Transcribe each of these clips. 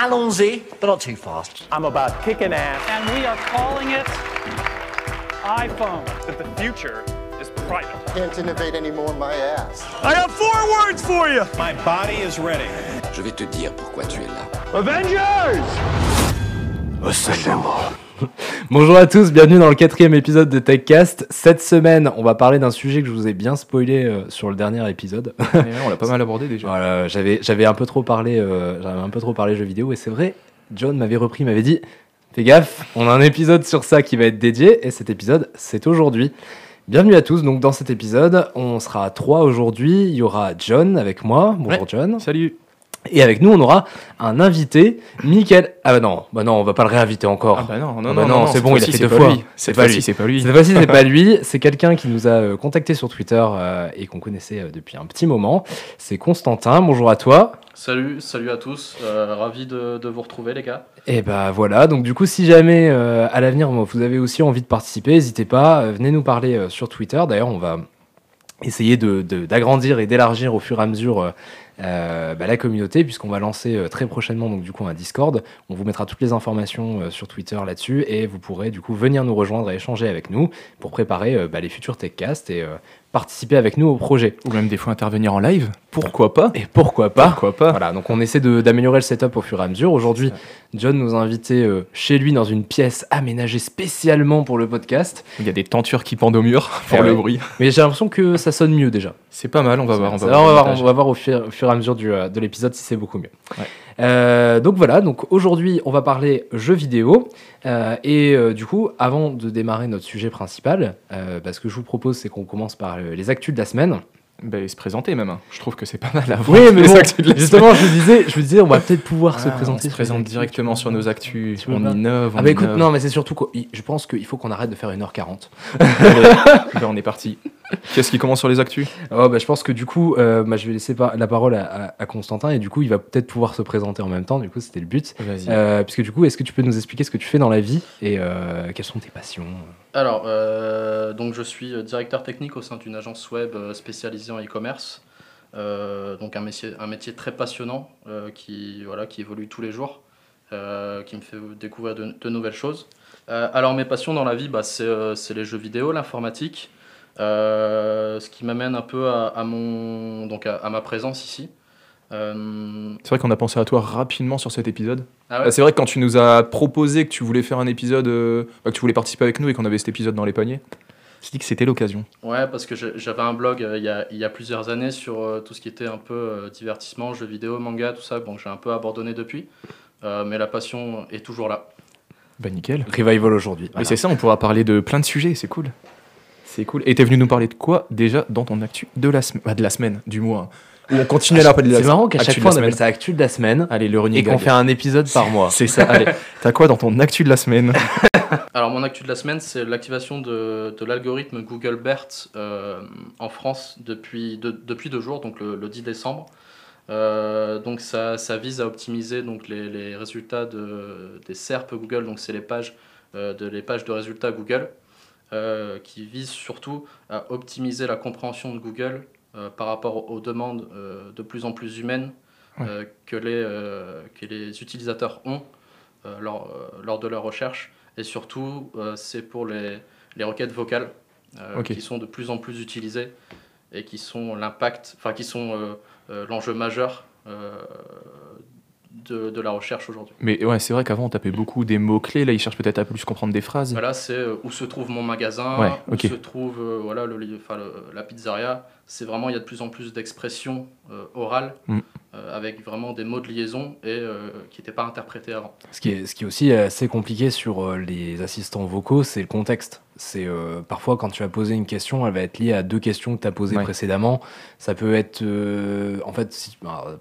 allons-y, but not too fast. I'm about kicking ass. and we are calling it iPhone. that the future is private. Can't innovate anymore, my ass. I have four words for you. My body is ready. Je vais te dire pourquoi tu es là. Avengers! Bonjour à tous, bienvenue dans le quatrième épisode de TechCast. Cette semaine, on va parler d'un sujet que je vous ai bien spoilé euh, sur le dernier épisode. on l'a pas mal abordé déjà. Voilà, j'avais j'avais un peu trop parlé, euh, j'avais un peu trop parlé jeux vidéo et c'est vrai. John m'avait repris, m'avait dit, fais gaffe, on a un épisode sur ça qui va être dédié et cet épisode, c'est aujourd'hui. Bienvenue à tous. Donc dans cet épisode, on sera à trois aujourd'hui. Il y aura John avec moi. Bonjour John. Salut. Et avec nous, on aura un invité, Mickaël. Ah bah non, bah non, on va pas le réinviter encore. Ah bah non, non, Ah non, bah non, c'est cette bon, il a fait c'est deux pas fois. lui. C'est pas lui. c'est pas lui. Cette fois-ci, c'est pas lui. C'est quelqu'un qui nous a euh, contacté sur Twitter euh, et qu'on connaissait euh, depuis un petit moment. C'est Constantin. Bonjour à toi. Salut, salut à tous, euh, ravi de, de vous retrouver les gars. Et bah voilà. Donc du coup, si jamais euh, à l'avenir vous avez aussi envie de participer, n'hésitez pas. venez nous parler euh, sur Twitter. D'ailleurs, on va essayer de- de- d'agrandir et d'élargir au fur et à mesure euh, bah, la communauté puisqu'on va lancer euh, très prochainement donc du coup un Discord. On vous mettra toutes les informations euh, sur Twitter là-dessus et vous pourrez du coup venir nous rejoindre et échanger avec nous pour préparer bah, les futurs TechCast et participer avec nous au projet. Ou même des fois intervenir en live. Pourquoi pas Et pourquoi pas Pourquoi pas Voilà, donc on essaie d'améliorer le setup au fur et à mesure. Aujourd'hui, John nous a invités euh, chez lui dans une pièce aménagée spécialement pour le podcast. Il y a des tentures qui pendent au mur pour Eh le ouais. bruit. Mais j'ai l'impression que ça sonne mieux déjà. C'est pas mal, on va voir. On va voir, on va voir au fur, au fur et à mesure du, euh, de l'épisode si c'est beaucoup mieux. Ouais. Euh, donc voilà, donc aujourd'hui on va parler jeux vidéo Euh, et euh, du coup avant de démarrer notre sujet principal, bah, ce que je vous propose c'est qu'on commence par les actus de la semaine. Ben, se présenter même. Je trouve que c'est pas mal avant. Oui mais les bon, actus de la justement je vous disais, je vous disais on va peut-être pouvoir se Ah, présenter. On se présente directement sur nos actus. On innove. Ah on bah écoute, non mais c'est surtout quoi, je pense qu'il faut qu'on arrête de faire 1h40. Allez, ben, on est parti. Qu'est-ce qui commence sur les actus? Oh, bah, je pense que du coup, euh, bah, je vais laisser par- la parole à, à- à Constantin et du coup, il va peut-être pouvoir se présenter en même temps. Du coup, c'était le but. Vas-y. Euh, puisque du coup, est-ce que tu peux nous expliquer ce que tu fais dans la vie et euh, quelles sont tes passions? Alors, euh, donc je suis euh, directeur technique au sein d'une agence web spécialisée en e-commerce. Euh, donc un métier, un métier très passionnant euh, qui, voilà, qui évolue tous les jours, euh, qui me fait découvrir de, de nouvelles choses. Euh, alors mes passions dans la vie, bah, c'est euh, c'est les jeux vidéo, l'informatique, euh, ce qui m'amène un peu à, à mon, donc à, à ma présence ici. Euh, C'est vrai qu'on a pensé à toi rapidement sur cet épisode. ah ouais Ah, C'est vrai que quand tu nous as proposé que tu voulais faire un épisode, euh, bah, que tu voulais participer avec nous et qu'on avait cet épisode dans les paniers, je dit que c'était l'occasion. Ouais, parce que j'avais un blog euh, il, y a, il y a plusieurs années sur euh, tout ce qui était un peu euh, divertissement, jeux vidéo, manga, tout ça. Bon, j'ai un peu abandonné depuis, Euh, mais la passion est toujours là. Bah nickel. Revival aujourd'hui. Mais c'est ça, on pourra parler de plein de sujets, c'est cool. C'est cool. Et t'es venu nous parler de quoi déjà dans ton actu de la semaine? De la semaine, du mois. Où on continue à la parler de la C'est marrant qu'à chaque fois, on appelle ça actu de la semaine Allez, le running et qu'on fait un épisode par mois. C'est ça, allez. T'as quoi dans ton actu de la semaine? Alors, mon actu de la semaine, c'est l'activation de, de l'algorithme Google BERT euh, en France depuis, de- depuis deux jours, donc le, le 10 décembre. Euh, donc, ça, ça vise à optimiser donc, les, les résultats de, des SERP Google, donc c'est les pages, euh, de, les pages de résultats Google, qui visent surtout à optimiser la compréhension de Google euh, par rapport aux demandes euh, de plus en plus humaines euh, que, les, euh, que les utilisateurs ont euh, lors, euh, lors de leur recherche. Et surtout, euh, c'est pour les, les requêtes vocales euh, qui sont de plus en plus utilisées et qui sont l'impact, enfin qui sont euh, euh, l'enjeu majeur euh, de, de la recherche aujourd'hui. Mais ouais, c'est vrai qu'avant on tapait beaucoup des mots-clés, là ils cherchent peut-être à plus comprendre des phrases. Voilà, c'est euh, où se trouve mon magasin, Ouais, où se trouve euh, voilà, le, le- la pizzeria. C'est vraiment, il y a de plus en plus d'expressions euh, orales Mm. euh, avec vraiment des mots de liaison et euh, qui n'étaient pas interprétés avant. Ce qui est, ce qui est aussi assez compliqué sur euh, les assistants vocaux, c'est le contexte. C'est euh, parfois quand tu vas poser une question, elle va être liée à deux questions que tu as posées Ouais. précédemment. Ça peut être, euh, en fait, si, bah,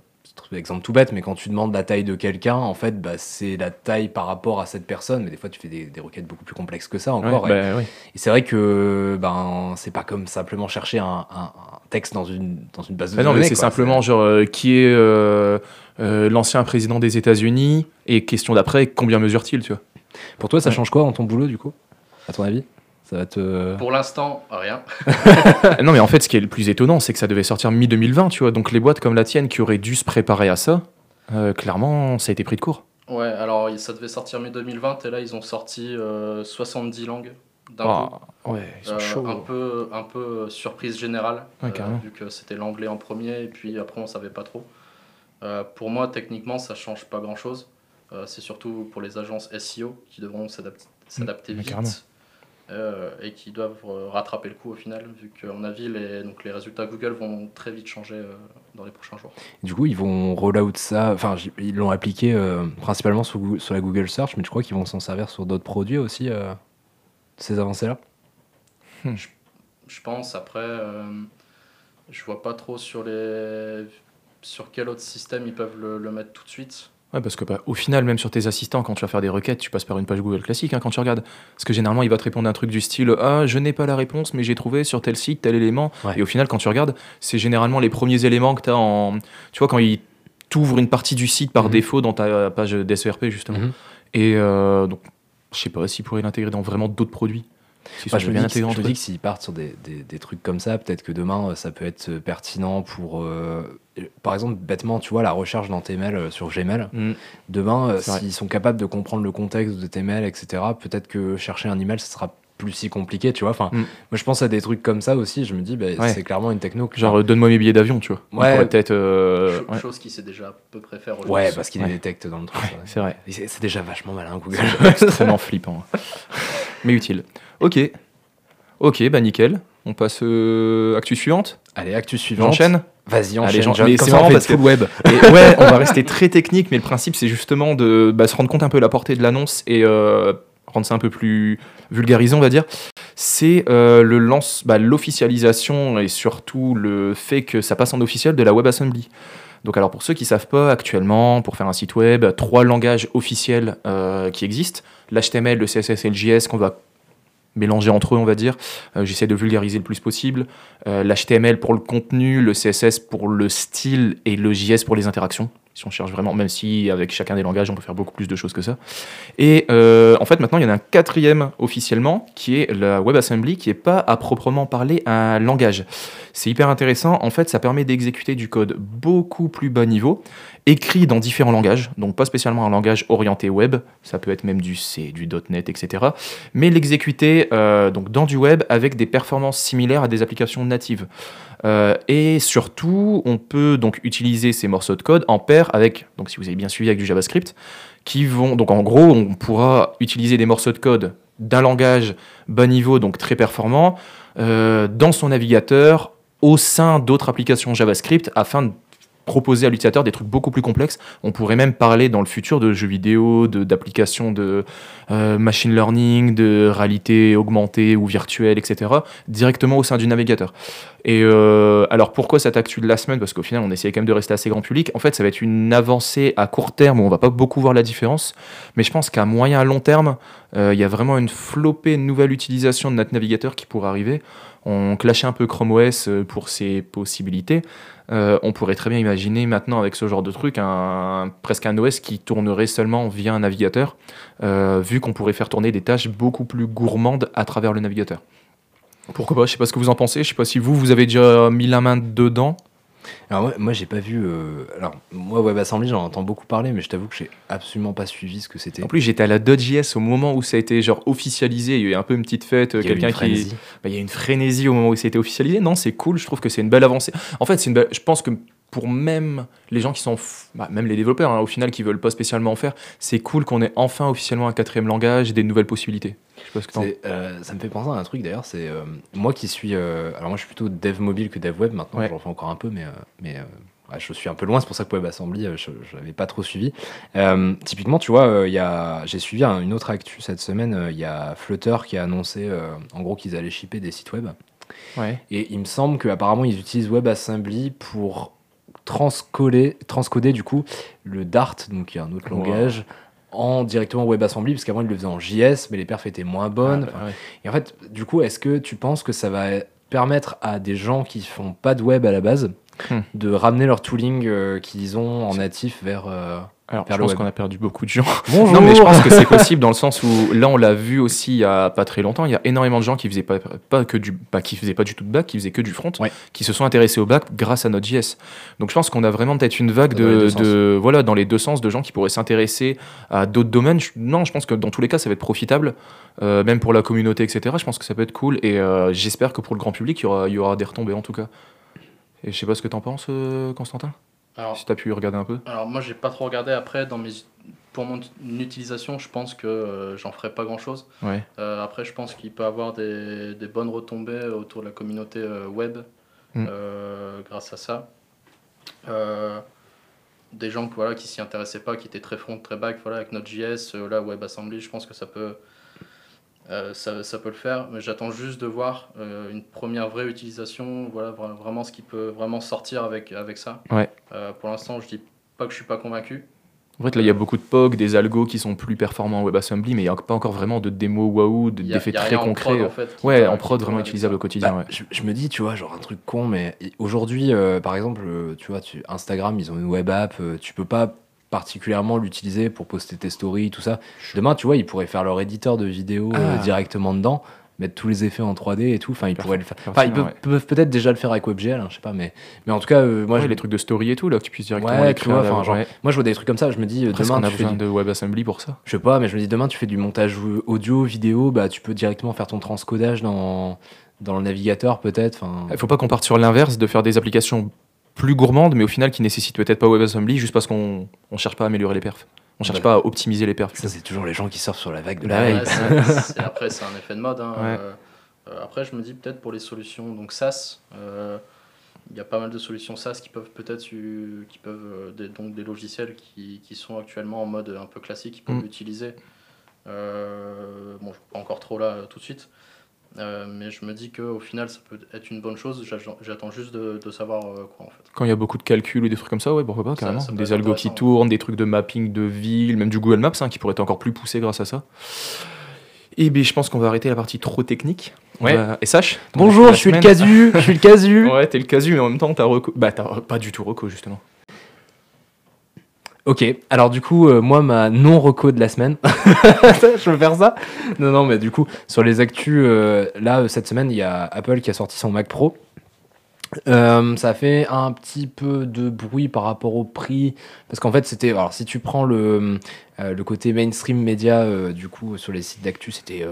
exemple tout bête, mais quand tu demandes la taille de quelqu'un, en fait, bah, c'est la taille par rapport à cette personne. Mais des fois, tu fais des, des requêtes beaucoup plus complexes que ça encore. Ouais, et bah, et c'est vrai que ben c'est pas comme simplement chercher un, un- un texte dans une dans une base de Ah non, données. mais c'est simplement genre euh, qui est euh, euh, l'ancien président des États-Unis et question d'après combien mesure-t-il, tu vois? Pour toi, ça change quoi dans ton boulot du coup? À ton avis? Ça va te. Pour l'instant, rien. Non, mais en fait, ce qui est le plus étonnant, c'est que ça devait sortir mi-2020, tu vois. Donc les boîtes comme la tienne qui auraient dû se préparer à ça, euh, clairement, ça a été pris de court. Ouais, alors ça devait sortir mai 2020 et là ils ont sorti euh, 70 langues d'un coup. Ah, ouais, ils sont Euh, chauds. un peu un peu surprise générale Ouais, euh, vu que c'était l'anglais en premier et puis après on savait pas trop. Euh, pour moi techniquement ça change pas grand chose. c'est surtout pour les agences SEO qui devront s'adapter s'adapter Mm, vite carrément. Euh, et qui doivent euh, rattraper le coup au final vu qu'à mon avis les donc les résultats Google vont très vite changer euh, dans les prochains jours. Du coup, ils vont roll out ça. Enfin, ils l'ont appliqué euh, principalement sur, la Google Search, mais je crois qu'ils vont s'en servir sur d'autres produits aussi, euh, ces avancées-là. Je pense après euh, je vois pas trop sur les sur quel autre système ils peuvent le, le mettre tout de suite. Ouais, parce que bah, au final, même sur tes assistants, quand tu vas faire des requêtes, tu passes par une page Google classique hein, quand tu regardes. Parce que généralement, il va te répondre un truc du style Ah, je n'ai pas la réponse, mais j'ai trouvé sur tel site tel élément. Ouais. Et au final, quand tu regardes, c'est généralement les premiers éléments que tu as en. Tu vois, quand il t'ouvre une partie du site par Mhm. défaut dans ta page d'SERP, justement. Mhm. Et euh, donc, je sais pas s'ils pourraient l'intégrer dans vraiment d'autres produits. Si Moi, je me bien dis, que- intégré je me dis que s'ils partent sur des, des- des trucs comme ça, peut-être que demain, euh, ça peut être euh, pertinent pour. euh, par exemple, bêtement, tu vois, la recherche dans tes mails sur Gmail. Mm. Demain, euh, C'est s'ils sont capables de comprendre le contexte de tes mails, etc., peut-être que chercher un email, ce sera plus si compliqué, tu vois. Enfin, Mm. moi, je pense à des trucs comme ça aussi. Je me dis, bah, Ouais. c'est clairement une techno. que- Genre, donne-moi mes billets d'avion, tu vois. Ouais. pourrait peut-être. euh, ouais, Chose qui sait déjà à peu près faire aujourd'hui. Ouais, parce qu'il Ouais. les détecte dans le truc. ouais. c'est vrai. C'est c'est déjà vachement malin, Google. extrêmement flippant. Mais utile. Ok. Ok, bah nickel. On passe euh, actu suivante. Allez, actu suivante. J'enchaîne. Vas-y, Allez, enchaîne. mais Comme c'est marrant parce que- web. Et ouais, on va rester très technique, mais le principe c'est justement de bah, se rendre compte un peu de la portée de l'annonce et euh, rendre ça un peu plus vulgarisé, on va dire. C'est euh, le lance, bah, l'officialisation et surtout le fait que ça passe en officiel de la WebAssembly. Donc alors pour ceux qui savent pas, actuellement, pour faire un site web, trois langages officiels euh, qui existent l'HTML, le CSS et le JS qu'on va mélanger entre eux, on va dire. Euh, J'essaie de vulgariser le plus possible. Euh, L'HTML pour le contenu, le CSS pour le style et le JS pour les interactions. Si on cherche vraiment, même si avec chacun des langages, on peut faire beaucoup plus de choses que ça. Et euh, en fait, maintenant, il y en a un quatrième officiellement, qui est la WebAssembly, qui n'est pas à proprement parler un langage. C'est hyper intéressant. En fait, ça permet d'exécuter du code beaucoup plus bas niveau, écrit dans différents langages, donc pas spécialement un langage orienté web, ça peut être même du C, du .NET, etc. Mais l'exécuter euh, donc dans du web avec des performances similaires à des applications natives. Euh, et surtout, on peut donc utiliser ces morceaux de code en paire avec, donc si vous avez bien suivi avec du JavaScript, qui vont, donc en gros, on pourra utiliser des morceaux de code d'un langage bas niveau, donc très performant, euh, dans son navigateur au sein d'autres applications JavaScript afin de proposer à l'utilisateur des trucs beaucoup plus complexes. On pourrait même parler dans le futur de jeux vidéo, d'applications de, euh, machine learning, de réalité augmentée ou virtuelle, etc., directement au sein du navigateur. Et euh, alors pourquoi cette actu de la semaine? Parce qu'au final, on essayait quand même de rester assez grand public. En fait, ça va être une avancée à court terme où on va pas beaucoup voir la différence. Mais je pense qu'à moyen à long terme, euh, il y a vraiment une flopée de nouvelles utilisations de notre navigateur qui pourrait arriver. On clashait un peu Chrome OS euh, pour ses possibilités. Euh, on pourrait très bien imaginer maintenant avec ce genre de truc un, presque un OS qui tournerait seulement via un navigateur, euh, vu qu'on pourrait faire tourner des tâches beaucoup plus gourmandes à travers le navigateur. Pourquoi pas Je sais pas ce que vous en pensez. Je sais pas si vous, vous avez déjà mis la main dedans. Alors moi, moi j'ai pas vu. euh, Alors moi WebAssembly j'en entends beaucoup parler, mais je t'avoue que j'ai absolument pas suivi ce que c'était. En plus, j'étais à la Dodge.js au moment où ça a été genre officialisé. Il y a eu un peu une petite fête, Il y a eu quelqu'un une qui. frénésie. Bah, il y a une frénésie au moment où ça a été officialisé. Non, c'est cool. Je trouve que c'est une belle avancée. En fait, c'est une belle... je pense que pour même les gens qui sont, f- bah, même les développeurs, hein, au final, qui veulent pas spécialement en faire, c'est cool qu'on ait enfin officiellement un quatrième langage et des nouvelles possibilités. Je sais pas ce que t'en- C'est, euh, ça me fait penser à un truc d'ailleurs, c'est euh, moi qui suis. euh, alors moi je suis plutôt dev mobile que dev web maintenant, Ouais. j'en fais encore un peu, mais, euh, mais euh, ouais, je suis un peu loin, c'est pour ça que WebAssembly euh, je n'avais pas trop suivi. Euh, typiquement, tu vois, euh, il y a, j'ai suivi un- une autre actu cette semaine, euh, il y a Flutter qui a annoncé euh, en gros qu'ils allaient shipper des sites web. Ouais. Et il me semble qu'apparemment ils utilisent WebAssembly pour transcoder, transcoder du coup le Dart, donc qui est un autre Wow. langage, en directement WebAssembly, parce qu'avant ils le faisaient en JS, mais les perfs étaient moins bonnes. Ah, ouais. et en fait, du coup, est-ce que tu penses que ça va permettre à des gens qui font pas de web à la base Hmm. de ramener leur tooling euh, qu'ils ont en natif vers, euh, Alors, je pense qu'on a perdu beaucoup de gens. Bonjour. Non, mais je pense que c'est possible dans le sens où là, on l'a vu aussi il y a pas très longtemps. Il y a énormément de gens qui faisaient pas, pas que du, pas, qui faisaient pas du tout de bac, qui faisaient que du front, Ouais. qui se sont intéressés au bac grâce à Node.js. Donc, je pense qu'on a vraiment peut-être une vague de, voilà, dans les deux sens de gens qui pourraient s'intéresser à d'autres domaines. Je- non, je pense que dans tous les cas, ça va être profitable, euh, même pour la communauté, etc. Je pense que ça peut être cool et euh, j'espère que pour le grand public, il y aura, y aura des retombées en tout cas. Et je sais pas ce que t'en penses, euh, Constantin, Alors, si t'as pu regarder un peu. alors moi, j'ai pas trop regardé après. Dans mes, pour mon utilisation, je pense que euh, j'en ferai pas grand chose. Ouais. Euh, après, je pense qu'il peut avoir des, des bonnes retombées autour de la communauté euh, web Mm. euh, grâce à ça. Des gens voilà, qui s'y intéressaient pas, qui étaient très front, très back, voilà, avec Node.js, là, WebAssembly, je pense que ça peut, euh, ça, ça peut le faire. Mais j'attends juste de voir euh, une première vraie utilisation, voilà, vra- vraiment ce qui peut vraiment sortir avec, avec ça. Ouais. Euh, pour l'instant, je dis pas que je suis pas convaincu. En fait, là, il y a beaucoup de POG, des algos qui sont plus performants en WebAssembly, mais il n'y a pas encore vraiment de démo waouh, d'effets très rien en concrets. prod, en fait, ouais, en prod vraiment utilisable au quotidien. Bah, ouais. je, je me dis, tu vois, genre un truc con, mais aujourd'hui, euh, par exemple, tu vois, tu, Instagram, ils ont une web app, tu peux pas particulièrement l'utiliser pour poster tes stories, tout ça. Demain, tu vois, ils pourraient faire leur éditeur de vidéo euh, Ah. directement dedans, mettre tous les effets en 3D et tout. Enfin, ils pourraient le faire. Enfin, ils peuvent, ouais. peuvent peut-être déjà le faire avec WebGL, hein, je sais pas, mais, mais en tout cas, euh, moi, Ouais, je, les trucs de story et tout, là, que tu puisses directement Ouais, vois, enfin, genre, moi, je vois des trucs comme ça. Je me dis, euh, demain, on a tu fais besoin du- de WebAssembly pour ça? Je sais pas, mais je me dis demain tu fais du montage audio, vidéo, bah tu peux directement faire ton transcodage dans, dans le navigateur peut-être. Il faut pas qu'on parte sur l'inverse, de faire des applications plus gourmandes, mais au final qui nécessitent peut-être pas WebAssembly, juste parce qu'on on cherche pas à améliorer les perfs. On cherche Ouais. pas à optimiser les perfs. ça c'est toujours les gens qui surfent sur la vague de Bah la ouais. hype. Ouais, c'est- c'est- après, c'est un effet de mode. hein. Ouais. Euh, euh, après, je me dis peut-être pour les solutions donc SaaS, euh, il y a pas mal de solutions SaaS qui peuvent peut-être, qui peuvent euh, des, donc des logiciels qui, qui sont actuellement en mode un peu classique, qui peuvent Mm. l'utiliser. Euh, bon, je suis pas encore trop là tout de suite. Euh, mais je me dis qu'au final, ça peut être une bonne chose. J'attends- juste de, de savoir euh, quoi en fait. Quand il y a beaucoup de calculs ou des trucs comme ça, ouais, pourquoi pas, carrément. ça des algos qui tournent, des trucs de mapping de ville, même du Google Maps, hein, qui pourrait être encore plus poussé grâce à ça. Et bien, je pense qu'on va arrêter la partie trop technique. Ouais. va- Et Sache Bonjour, je suis le casu, je suis le casu. Ouais, t'es le casu, mais en même temps, t'as reco. Bah, t'as pas du tout reco, justement. Ok, alors du coup, euh, moi, ma non-reco de la semaine, je veux faire ça Non, non, mais du coup, sur les actus, euh, là, euh, cette semaine, il y a Apple qui a sorti son Mac Pro. Ça fait un petit peu de bruit par rapport au prix, parce qu'en fait, c'était. Alors, si tu prends le, le côté mainstream média, du coup, sur les sites d'actu, c'était.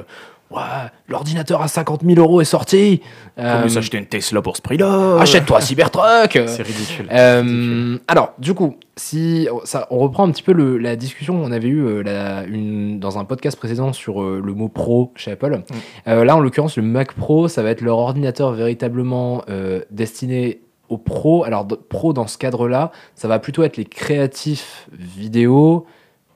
Ouais, l'ordinateur à 50 000 euros est sorti. Euh, Comme s'acheter une Tesla pour ce prix-là? Achète-toi Cybertruck. C'est ridicule. Euh, C'est ridicule. alors, du coup, si ça, on reprend un petit peu le- la discussion qu'on avait eue euh, la- une- dans un podcast précédent sur euh, le mot pro chez Apple. Euh, là, en l'occurrence, le Mac Pro, ça va être leur ordinateur véritablement destiné aux pros. Alors, pro dans ce cadre-là, ça va plutôt être les créatifs vidéo.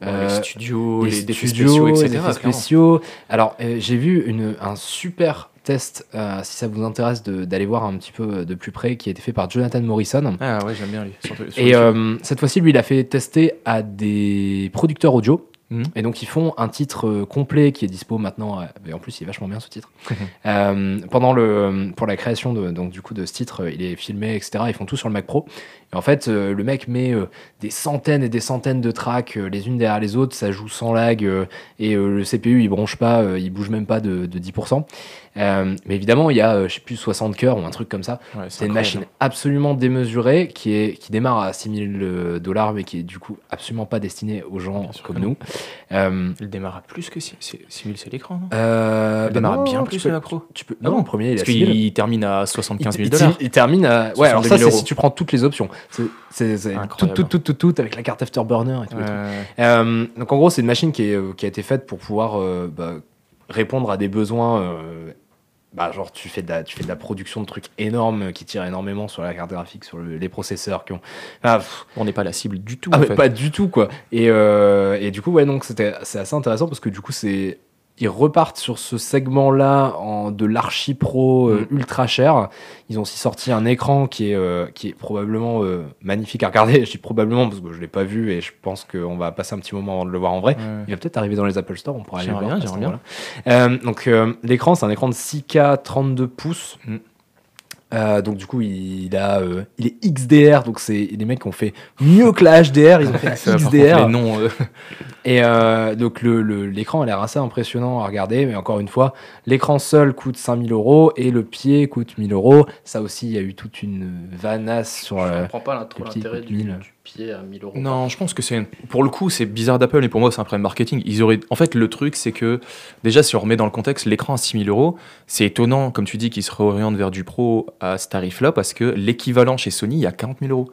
Ouais, euh, les studios, les, les effets studios, spéciaux, les etc. effets spéciaux. Alors, euh, j'ai vu une, un super test, euh, si ça vous intéresse de- d'aller voir un petit peu de plus près, qui a été fait par Jonathan Morrison. Ah ouais, j'aime bien lui. Surtout- Et euh, cette fois-ci, lui, il a fait tester à des producteurs audio. Mhm. Et donc, ils font un titre euh, complet qui est dispo maintenant. euh, et en plus, il est vachement bien ce titre. Euh, pendant le, pour la création de, donc, du coup, de ce titre, euh, il est filmé, etc. Ils font tout sur le Mac Pro. Et en fait, euh, le mec met euh, des centaines et des centaines de tracks euh, les unes derrière les autres. Ça joue sans lag. euh, et euh, le CPU, il bronche pas, euh, il bouge même pas de, de 10%. Euh, mais évidemment, il y a, euh, je sais plus, 60 cœurs ou un truc comme ça. Ouais, C'est une machine absolument démesurée qui, est, qui démarre à 6000 dollars, mais qui est du coup absolument pas destinée aux gens Bien comme que nous. Euh, Il démarre à plus que 6000, c'est l'écran, non euh, Il bah démarre non, bien plus Mac Pro. Tu peux, Ah non, le premier, il Parce 6000. qu'il termine à 75 000 il, dollars. il- il termine à. Ouais, alors 62 ça, 000 c'est si tu prends toutes les options. C'est tout, Incroyable. tout, tout, tout, tout, avec la carte Afterburner et tout. et tout. Ouais. Euh, donc en gros, c'est une machine qui, est, euh, qui a été faite pour pouvoir euh, bah, répondre à des besoins. euh, bah, genre, tu fais, de la, tu fais de la production de trucs énormes qui tirent énormément sur la carte graphique, sur le- les processeurs qui ont. Ah, On n'est pas la cible du tout. ah, en mais fait. pas du tout, quoi. Et, euh, et du coup, ouais, donc c'était c'est assez intéressant parce que du coup, c'est. Ils repartent sur ce segment-là en, de l'archi pro euh, Mm. ultra cher. Ils ont aussi sorti un écran qui est, euh, qui est probablement euh, magnifique à regarder. Je dis probablement parce que je l'ai pas vu et je pense qu'on va passer un petit moment avant de le voir en vrai. Ouais. Il va peut-être arriver dans les Apple Store, on pourra aller le voir. bien, donc l'écran, c'est un écran de 6K 32 pouces. Mm. Euh, donc du coup, il, a, euh, il est XDR, donc c'est les mecs qui ont fait mieux que la HDR, ils ont fait XDR. les noms, euh, Et euh, donc le- le- l'écran a l'air assez impressionnant à regarder, mais encore une fois, l'écran seul coûte 5000 euros et le pied coûte 1000 euros. Ça aussi, il y a eu toute une vanasse sur. Je euh, comprends pas trop l'intérêt coûte du, 1000. du pied à 1000 euros. Non, je pense que c'est pour le coup c'est bizarre d'Apple et pour moi c'est un problème marketing. Ils auraient en fait le truc c'est que déjà si on remet dans le contexte l'écran à 6000 euros, c'est étonnant comme tu dis qu'ils se réorientent vers du pro à ce tarif-là parce que l'équivalent chez Sony il y a 40 000 euros.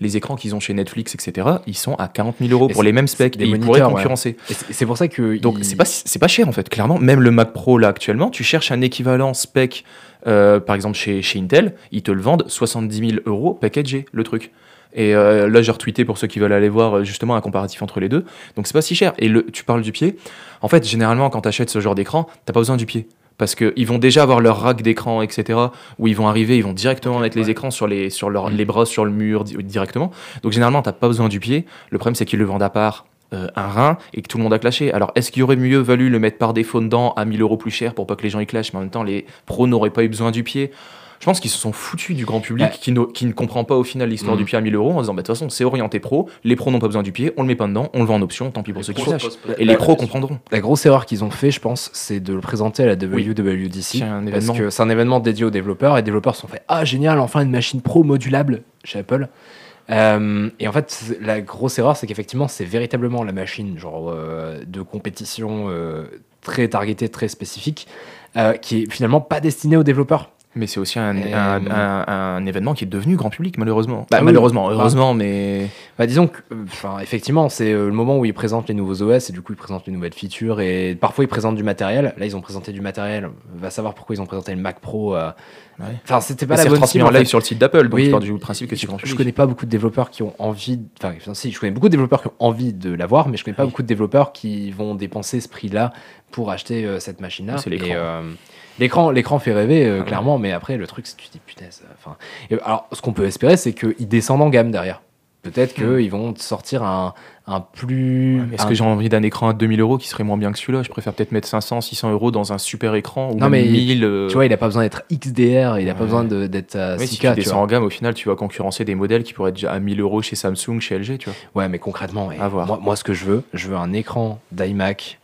Les écrans qu'ils ont chez Netflix etc. Ils sont à 40 000 euros pour les mêmes specs et ils pourraient ouais. concurrencer. et c'est pour ça que. Donc il- c'est pas pas cher en fait clairement. Même le Mac Pro là actuellement, tu cherches un équivalent spec euh, par exemple chez, chez Intel, ils te le vendent 70 000 euros packagé le truc. Et euh, là j'ai retweeté pour ceux qui veulent aller voir euh, justement un comparatif entre les deux. Donc c'est pas si cher. Et le, tu parles du pied. En fait généralement quand tu achètes ce genre d'écran, t'as pas besoin du pied. Parce qu'ils vont déjà avoir leur rack d'écran, etc. Où ils vont arriver, ils vont directement mettre les écrans sur, les, sur leur, les bras sur le mur di- directement. Donc généralement, t'as pas besoin du pied. Le problème, c'est qu'ils le vendent à part euh, un rein et que tout le monde a clashé. Alors, est-ce qu'il aurait mieux valu le mettre par défaut dedans à 1000 euros plus cher pour pas que les gens y clashent Mais en même temps, les pros n'auraient pas eu besoin du pied? Je pense qu'ils se sont foutus du grand public Ouais. qui, ne, qui ne comprend pas au final l'histoire du pied à 1000 euros en disant bah, de toute façon, c'est orienté pro, les pros n'ont pas besoin du pied, on le met pas dedans, on le vend en option, tant pis pour Les ceux qui pas- Et les pros comprendront. La grosse erreur qu'ils ont fait, je pense, c'est de le présenter à la Oui. WWDC. C'est un parce événement. que c'est un événement dédié aux développeurs et les développeurs se sont fait Ah, génial, enfin une machine pro modulable chez Apple. Euh, et en fait, la grosse erreur, c'est qu'effectivement, c'est véritablement la machine genre euh, de compétition euh, très targetée, très spécifique, euh, qui est finalement pas destinée aux développeurs. Mais c'est aussi un, Et, un- euh, un- un événement qui est devenu grand public, malheureusement. Bah, Ah oui. malheureusement, Bah. heureusement, mais. Bah, disons que, euh, enfin, effectivement, c'est euh, le moment où ils présentent les nouveaux OS et du coup ils présentent les nouvelles features et parfois ils présentent du matériel. Là, ils ont présenté du matériel. Va savoir pourquoi ils ont présenté le Mac Pro. euh, Ouais. Enfin, c'était pas la bonne cible, en fait. live sur le site d'Apple, donc Oui. je pars du principe que c'est je, grand je public. connais pas beaucoup de développeurs qui ont envie. de- Enfin, enfin, si, je connais beaucoup de développeurs qui ont envie de l'avoir, mais je connais pas Oui. beaucoup de développeurs qui vont dépenser ce prix-là pour acheter euh, cette machine-là. C'est l'écran. Euh, L'écran, l'écran fait rêver euh, Ah ouais. clairement, mais après le truc, c'est que tu te dis. Enfin, et alors, ce qu'on peut espérer, c'est qu'ils descendent en gamme derrière. Peut-être Hmm. qu'ils vont sortir un, un plus. Est-ce un- que j'ai envie d'un écran à 2000 euros qui serait moins bien que celui-là? Je préfère peut-être mettre 500, 600 euros dans un super écran ou Non, même mais 1000. euh, Tu vois, il a pas besoin d'être XDR, il a pas besoin de- d'être à ouais, si 6K. tu tu descends vois. en gamme, au final, tu vas concurrencer des modèles qui pourraient être déjà à 1000 euros chez Samsung, chez LG, tu vois. Ouais, mais concrètement, ouais. Moi, moi, ce que je veux, je veux un écran d'iMac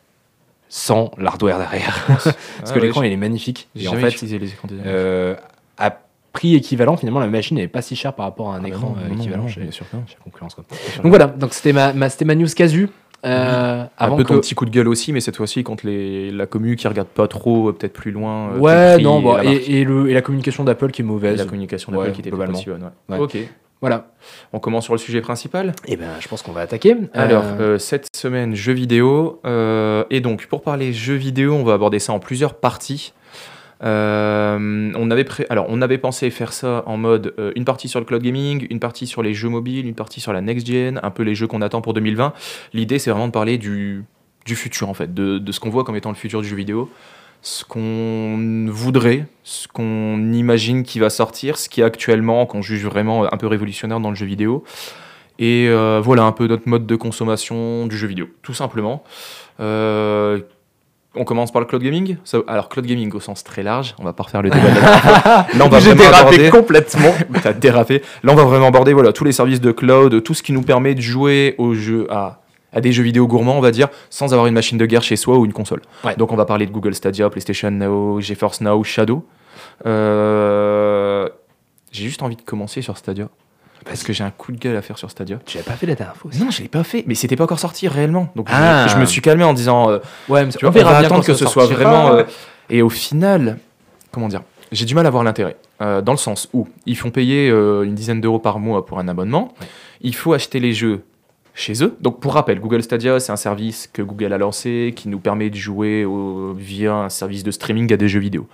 sans l'hardware derrière. Parce Ah que ouais, l'écran, il est magnifique. J'ai Et en fait, utilisé les écrans euh, à prix équivalent, finalement, la machine n'est pas si chère par rapport à un Ah bah écran non, euh, non, équivalent non, chez, sûr chez la concurrence. quoi. Donc voilà, donc c'était ma, ma, ma news casu. Euh, Un avant peu que... ton petit coup de gueule aussi, mais cette fois-ci contre les, la commu qui regarde pas trop, euh, peut-être plus loin. euh, Ouais, non, bon, et, et le, et la communication d'Apple qui est Et mauvaise. la communication d'Apple Ouais, qui était globalement. pas aussi bonne, ouais. Ouais. Ok, Voilà. on commence sur le sujet principal. Et ben, je pense qu'on va attaquer. Alors, Euh, euh, cette semaine, jeux vidéo. euh, et donc, pour parler jeux vidéo, on va aborder ça en plusieurs parties. Euh, on, avait pré- Alors, on avait pensé faire ça en mode euh, une partie sur le cloud gaming, une partie sur les jeux mobiles, une partie sur la next-gen, un peu les jeux qu'on attend pour 2020. L'idée, c'est vraiment de parler du, du futur, en fait, de, de ce qu'on voit comme étant le futur du jeu vidéo. Ce qu'on voudrait, ce qu'on imagine qui va sortir, ce qui est actuellement, qu'on juge vraiment un peu révolutionnaire dans le jeu vidéo. Et euh, voilà un peu notre mode de consommation du jeu vidéo, tout simplement. Euh, on commence par le cloud gaming. Alors, cloud gaming au sens très large, on va pas refaire le débat. Là, on va J'ai vraiment dérapé aborder- complètement. T'as dérapé. Là, on va vraiment aborder voilà, tous les services de cloud, tout ce qui nous permet de jouer aux jeux, à, à des jeux vidéo gourmands, on va dire, sans avoir une machine de guerre chez soi ou une console. Ouais. Donc, on va parler de Google Stadia, PlayStation Now, GeForce Now, Shadow. Euh, J'ai juste envie de commencer sur Stadia. Parce que j'ai un coup de gueule à faire sur Stadia. Tu l'as pas fait la dernière fois aussi. Non, je l'ai pas fait, mais c'était pas encore sorti réellement. Donc je- Ah. je, me suis calmé en disant, euh, Ouais, mais tu vois, on va attendre que ce soit vraiment. euh, et au final, comment dire, j'ai du mal à voir l'intérêt. Euh, dans le sens où ils font payer une dizaine d'euros par mois pour un abonnement. Ouais. Il faut acheter les jeux chez eux. Donc pour rappel, Google Stadia, c'est un service que Google a lancé qui nous permet de jouer via un service de streaming à des jeux vidéo.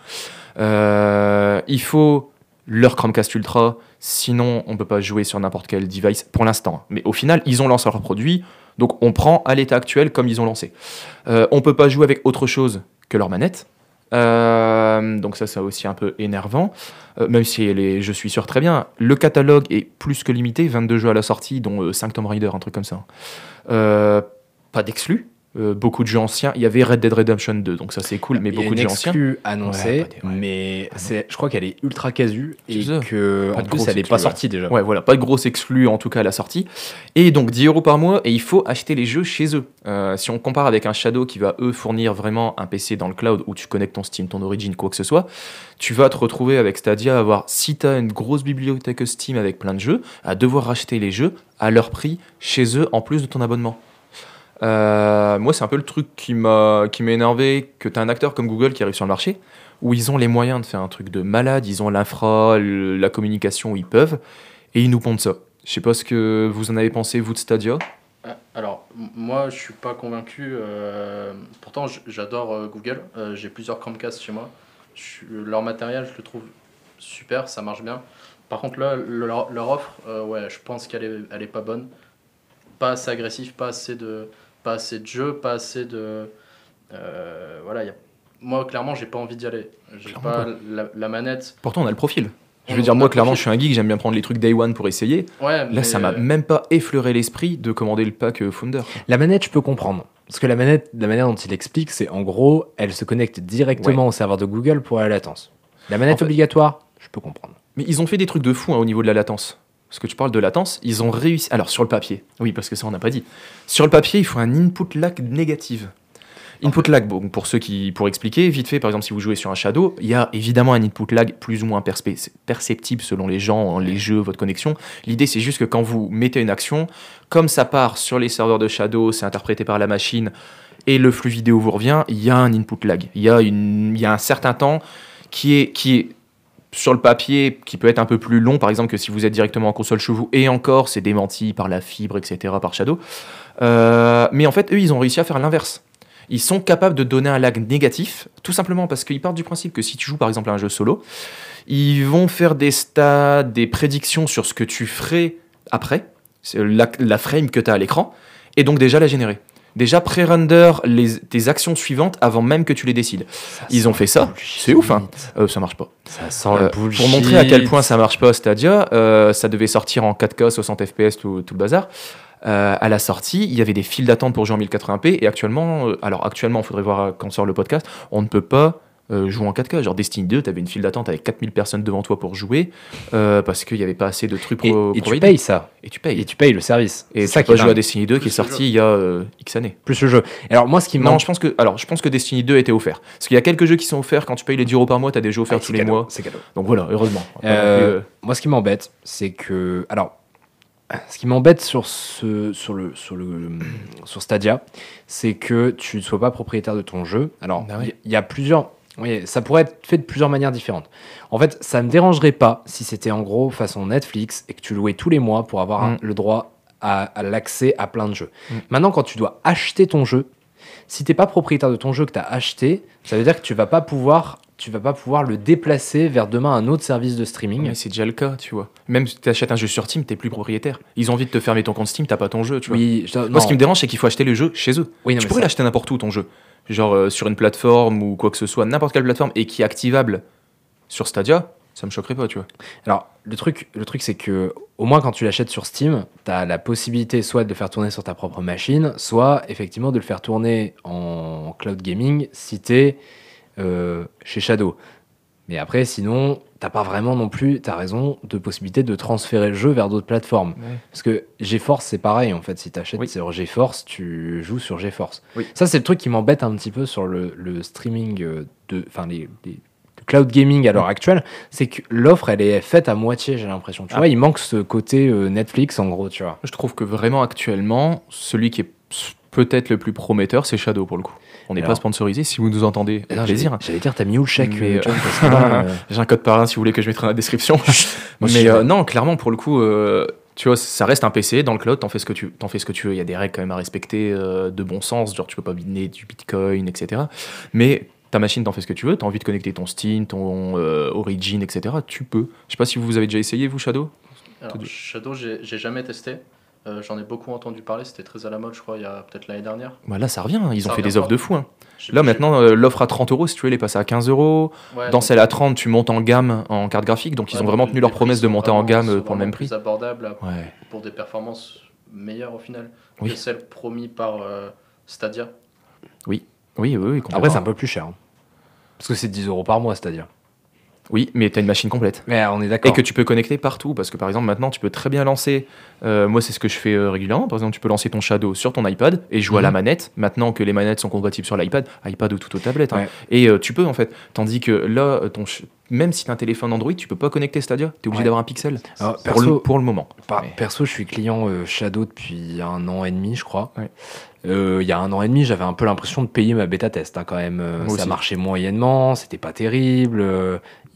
Euh, il faut leur Chromecast Ultra, sinon on peut pas jouer sur n'importe quel device pour l'instant. Mais au final, ils ont lancé leur produit, donc on prend à l'état actuel comme ils ont lancé. Euh, on peut pas jouer avec autre chose que leur manette. Euh, donc ça, c'est aussi un peu énervant, Euh, même si je suis sûr très bien. Le catalogue est plus que limité, 22 jeux à la sortie, dont 5 Tomb Raider, un truc comme ça. Euh, pas d'exclus, euh, beaucoup de jeux anciens. Il y avait Red Dead Redemption 2, donc ça c'est cool, mais Il beaucoup de jeux anciens. Ouais, des- ouais. mais c'est, je crois qu'elle est ultra casu et ça. que Pas en plus elle est pas sortie déjà. Ouais, voilà, pas de grosse exclus en tout cas à la sortie. Et donc 10 euros par mois, et il faut acheter les jeux chez eux. Euh, si on compare avec un Shadow qui va eux fournir vraiment un PC dans le cloud où tu connectes ton Steam, ton Origin, quoi que ce soit, tu vas te retrouver avec Stadia à avoir, si tu as une grosse bibliothèque Steam avec plein de jeux, à devoir racheter les jeux à leur prix chez eux en plus de ton abonnement. Euh, moi, c'est un peu le truc qui m'a énervé que tu as un acteur comme Google qui arrive sur le marché où ils ont les moyens de faire un truc de malade, ils ont l'infra, la communication où ils peuvent, et ils nous pondent ça. Je sais pas ce que vous en avez pensé, vous, de Stadia. Ah, Alors, moi, je suis pas convaincu. euh, pourtant, j'adore euh, Google. Euh, J'ai plusieurs Chromecast chez moi. Leur matériel, je le trouve super, ça marche bien. Par contre, là, le- leur, offre, euh, ouais, je pense qu'elle est, elle est pas bonne. Pas assez agressif, pas assez de, pas assez de jeux, pas assez de. euh, voilà, y a- moi, clairement, j'ai pas envie d'y aller. J'ai pas pas. la, la manette. Pourtant, on a le profil. Je veux dire, moi, clairement, je suis un geek, j'aime bien prendre les trucs day one pour essayer. Ouais, Là, ça m'a euh, même pas effleuré l'esprit de commander le pack euh, Founder. La manette, je peux comprendre. Parce que la manette, la manière dont il explique, c'est en gros, elle se connecte directement au serveur de Google pour la latence. La manette En fait- obligatoire, je peux comprendre. Mais ils ont fait des trucs de fou hein, au niveau de la latence. Parce que tu parles de latence, ils ont réussi. Alors, sur le papier, oui, parce que ça, on n'a pas dit. Sur le papier, il faut un input lag négative. Input lag, bon, pour ceux qui. Pour expliquer, vite fait, par exemple, si vous jouez sur un Shadow, il y a évidemment un input lag plus ou moins perceptible selon les gens, les jeux, votre connexion. L'idée, c'est juste que quand vous mettez une action, comme ça part sur les serveurs de Shadow, c'est interprété par la machine, et le flux vidéo vous revient, il y a un input lag. Il y a, une, il y a un certain temps qui est, qui est sur le papier, qui peut être un peu plus long, par exemple, que si vous êtes directement en console chez vous, et encore, c'est démenti par la fibre, etc., par Shadow. Euh, mais en fait, eux, ils ont réussi à faire l'inverse. Ils sont capables de donner un lag négatif, tout simplement parce qu'ils partent du principe que si tu joues par exemple à un jeu solo, ils vont faire des stats, des prédictions sur ce que tu ferais après, la frame que tu as à l'écran, et donc déjà la générer. Déjà pré-render les, tes actions suivantes avant même que tu les décides. Ils ont fait ça, c'est ouf, hein. Euh, ça marche pas. Ça sent Euh, le pour montrer à quel point ça marche pas Stadia, euh, ça devait sortir en 4K, 60 FPS, tout, tout le bazar. Euh, à la sortie, il y avait des files d'attente pour jouer en 1080p et actuellement, euh, alors actuellement, il faudrait voir quand sort le podcast, on ne peut pas euh, jouer en 4K. Genre Destiny 2, tu avais une file d'attente avec 4000 personnes devant toi pour jouer euh, parce qu'il n'y avait pas assez de trucs Et, pro- et tu provided. payes ça. Et tu payes. Et tu payes le service. Et c'est tu ça peux qui est jouer à. Destiny 2 qui est sorti il y a euh, X années. Plus le jeu. Alors moi, ce qui me Non, manque- je pense que alors je pense que Destiny 2 était offert. Parce qu'il y a quelques jeux qui sont offerts quand tu payes les 10 euros par mois, tu as des jeux offerts Ah, tous les cadeau, mois. C'est cadeau. Donc voilà, heureusement. Euh, euh, Moi, ce qui m'embête, c'est que. Alors, ce qui m'embête sur, ce, sur, le, sur, le, sur Stadia, c'est que tu ne sois pas propriétaire de ton jeu. Alors, il Bah ouais. y, y a plusieurs. Oui, ça pourrait être fait de plusieurs manières différentes. En fait, ça me dérangerait pas si c'était en gros façon Netflix et que tu louais tous les mois pour avoir Mm. le droit à, à l'accès à plein de jeux. Mm. Maintenant, quand tu dois acheter ton jeu, si t'es pas propriétaire de ton jeu que tu as acheté, ça veut dire que tu vas pas pouvoir, tu vas pas pouvoir le déplacer vers demain un autre service de streaming. Mais c'est déjà le cas, tu vois. Même si tu achètes un jeu sur Steam, t'es plus propriétaire. Ils ont envie de te fermer ton compte Steam, t'as pas ton jeu, tu vois. Oui, je- Moi, non. ce qui me dérange, c'est qu'il faut acheter le jeu chez eux. Oui, non, tu pourrais ça- l'acheter n'importe où, ton jeu. Genre euh, sur une plateforme ou quoi que ce soit, n'importe quelle plateforme, et qui est activable sur Stadia, ça me choquerait pas, tu vois. Alors, le truc, le truc c'est que, au moins quand tu l'achètes sur Steam, tu as la possibilité soit de le faire tourner sur ta propre machine, soit effectivement de le faire tourner en cloud gaming si tu es chez Shadow. Mais après, sinon, t'as pas vraiment non plus, t'as raison, de possibilité de transférer le jeu vers d'autres plateformes. Parce que GeForce, c'est pareil, en fait. Si t'achètes Oui. sur GeForce, tu joues sur GeForce. Oui. Ça, c'est le truc qui m'embête un petit peu sur le, le streaming euh, de. Enfin, les, les- le cloud gaming à l'heure actuelle, c'est que l'offre, elle est faite à moitié, j'ai l'impression. Tu Ah. vois, il manque ce côté euh, Netflix, en gros, tu vois. Je trouve que vraiment actuellement, celui qui est peut-être le plus prometteur, c'est Shadow pour le coup. On n'est pas sponsorisé, si vous nous entendez, avec Non, plaisir. j'allais- dire, t'as mis où le chèque, Mais, euh, John, euh, J'ai un code parrain si vous voulez que je mettrai dans la description. Moi, Mais euh, non, clairement, pour le coup, euh, tu vois, ça reste un PC dans le cloud, t'en fais ce que tu, t'en fais ce que tu veux. Il y a des règles quand même à respecter euh, de bon sens, genre tu peux pas miner du Bitcoin, etc. Mais ta machine, t'en fais ce que tu veux. T'as envie de connecter ton Steam, ton euh, Origin, etc. Tu peux. Je sais pas si vous avez déjà essayé, vous, Shadow? Alors, Shadow, j'ai jamais testé. Euh, J'en ai beaucoup entendu parler, c'était très à la mode, je crois, il y a peut-être l'année dernière. Bah là, ça revient. Ils Ça ont fait des offres de fou. hein. Là, maintenant, euh, l'offre à 30 euros, si tu veux, elle est passée à 15 euros. ouais, Dans celle à 30, tu montes en gamme en carte graphique. Donc, ils ont vraiment tenu leur promesse de monter en gamme euh, pour le même prix. plus à- Ouais. pour des performances meilleures au final Oui. que celles promis par euh, Stadia. Oui, oui, oui. complètement. Après, c'est un peu plus cher. hein. Parce que c'est 10 euros par mois, c'est-à-dire. Oui, mais tu as une machine complète. Mais on est d'accord. Et que tu peux connecter partout, parce que par exemple maintenant tu peux très bien lancer, euh, moi c'est ce que je fais euh, régulièrement, par exemple tu peux lancer ton Shadow sur ton iPad et jouer à la Mhm. manette, maintenant que les manettes sont compatibles sur l'iPad, iPad ou tout aux tablettes, hein. Ouais. et euh, tu peux en fait, tandis que là, ton même si tu as un téléphone Android, tu peux pas connecter Stadia, tu es obligé Ouais. d'avoir un pixel, Alors, pour, le, pour le moment. Perso, je suis client Shadow depuis un an et demi, je crois. Il y a un an et demi, j'avais un peu l'impression de payer ma bêta test hein, quand même. Moi ça aussi. marchait moyennement, c'était pas terrible.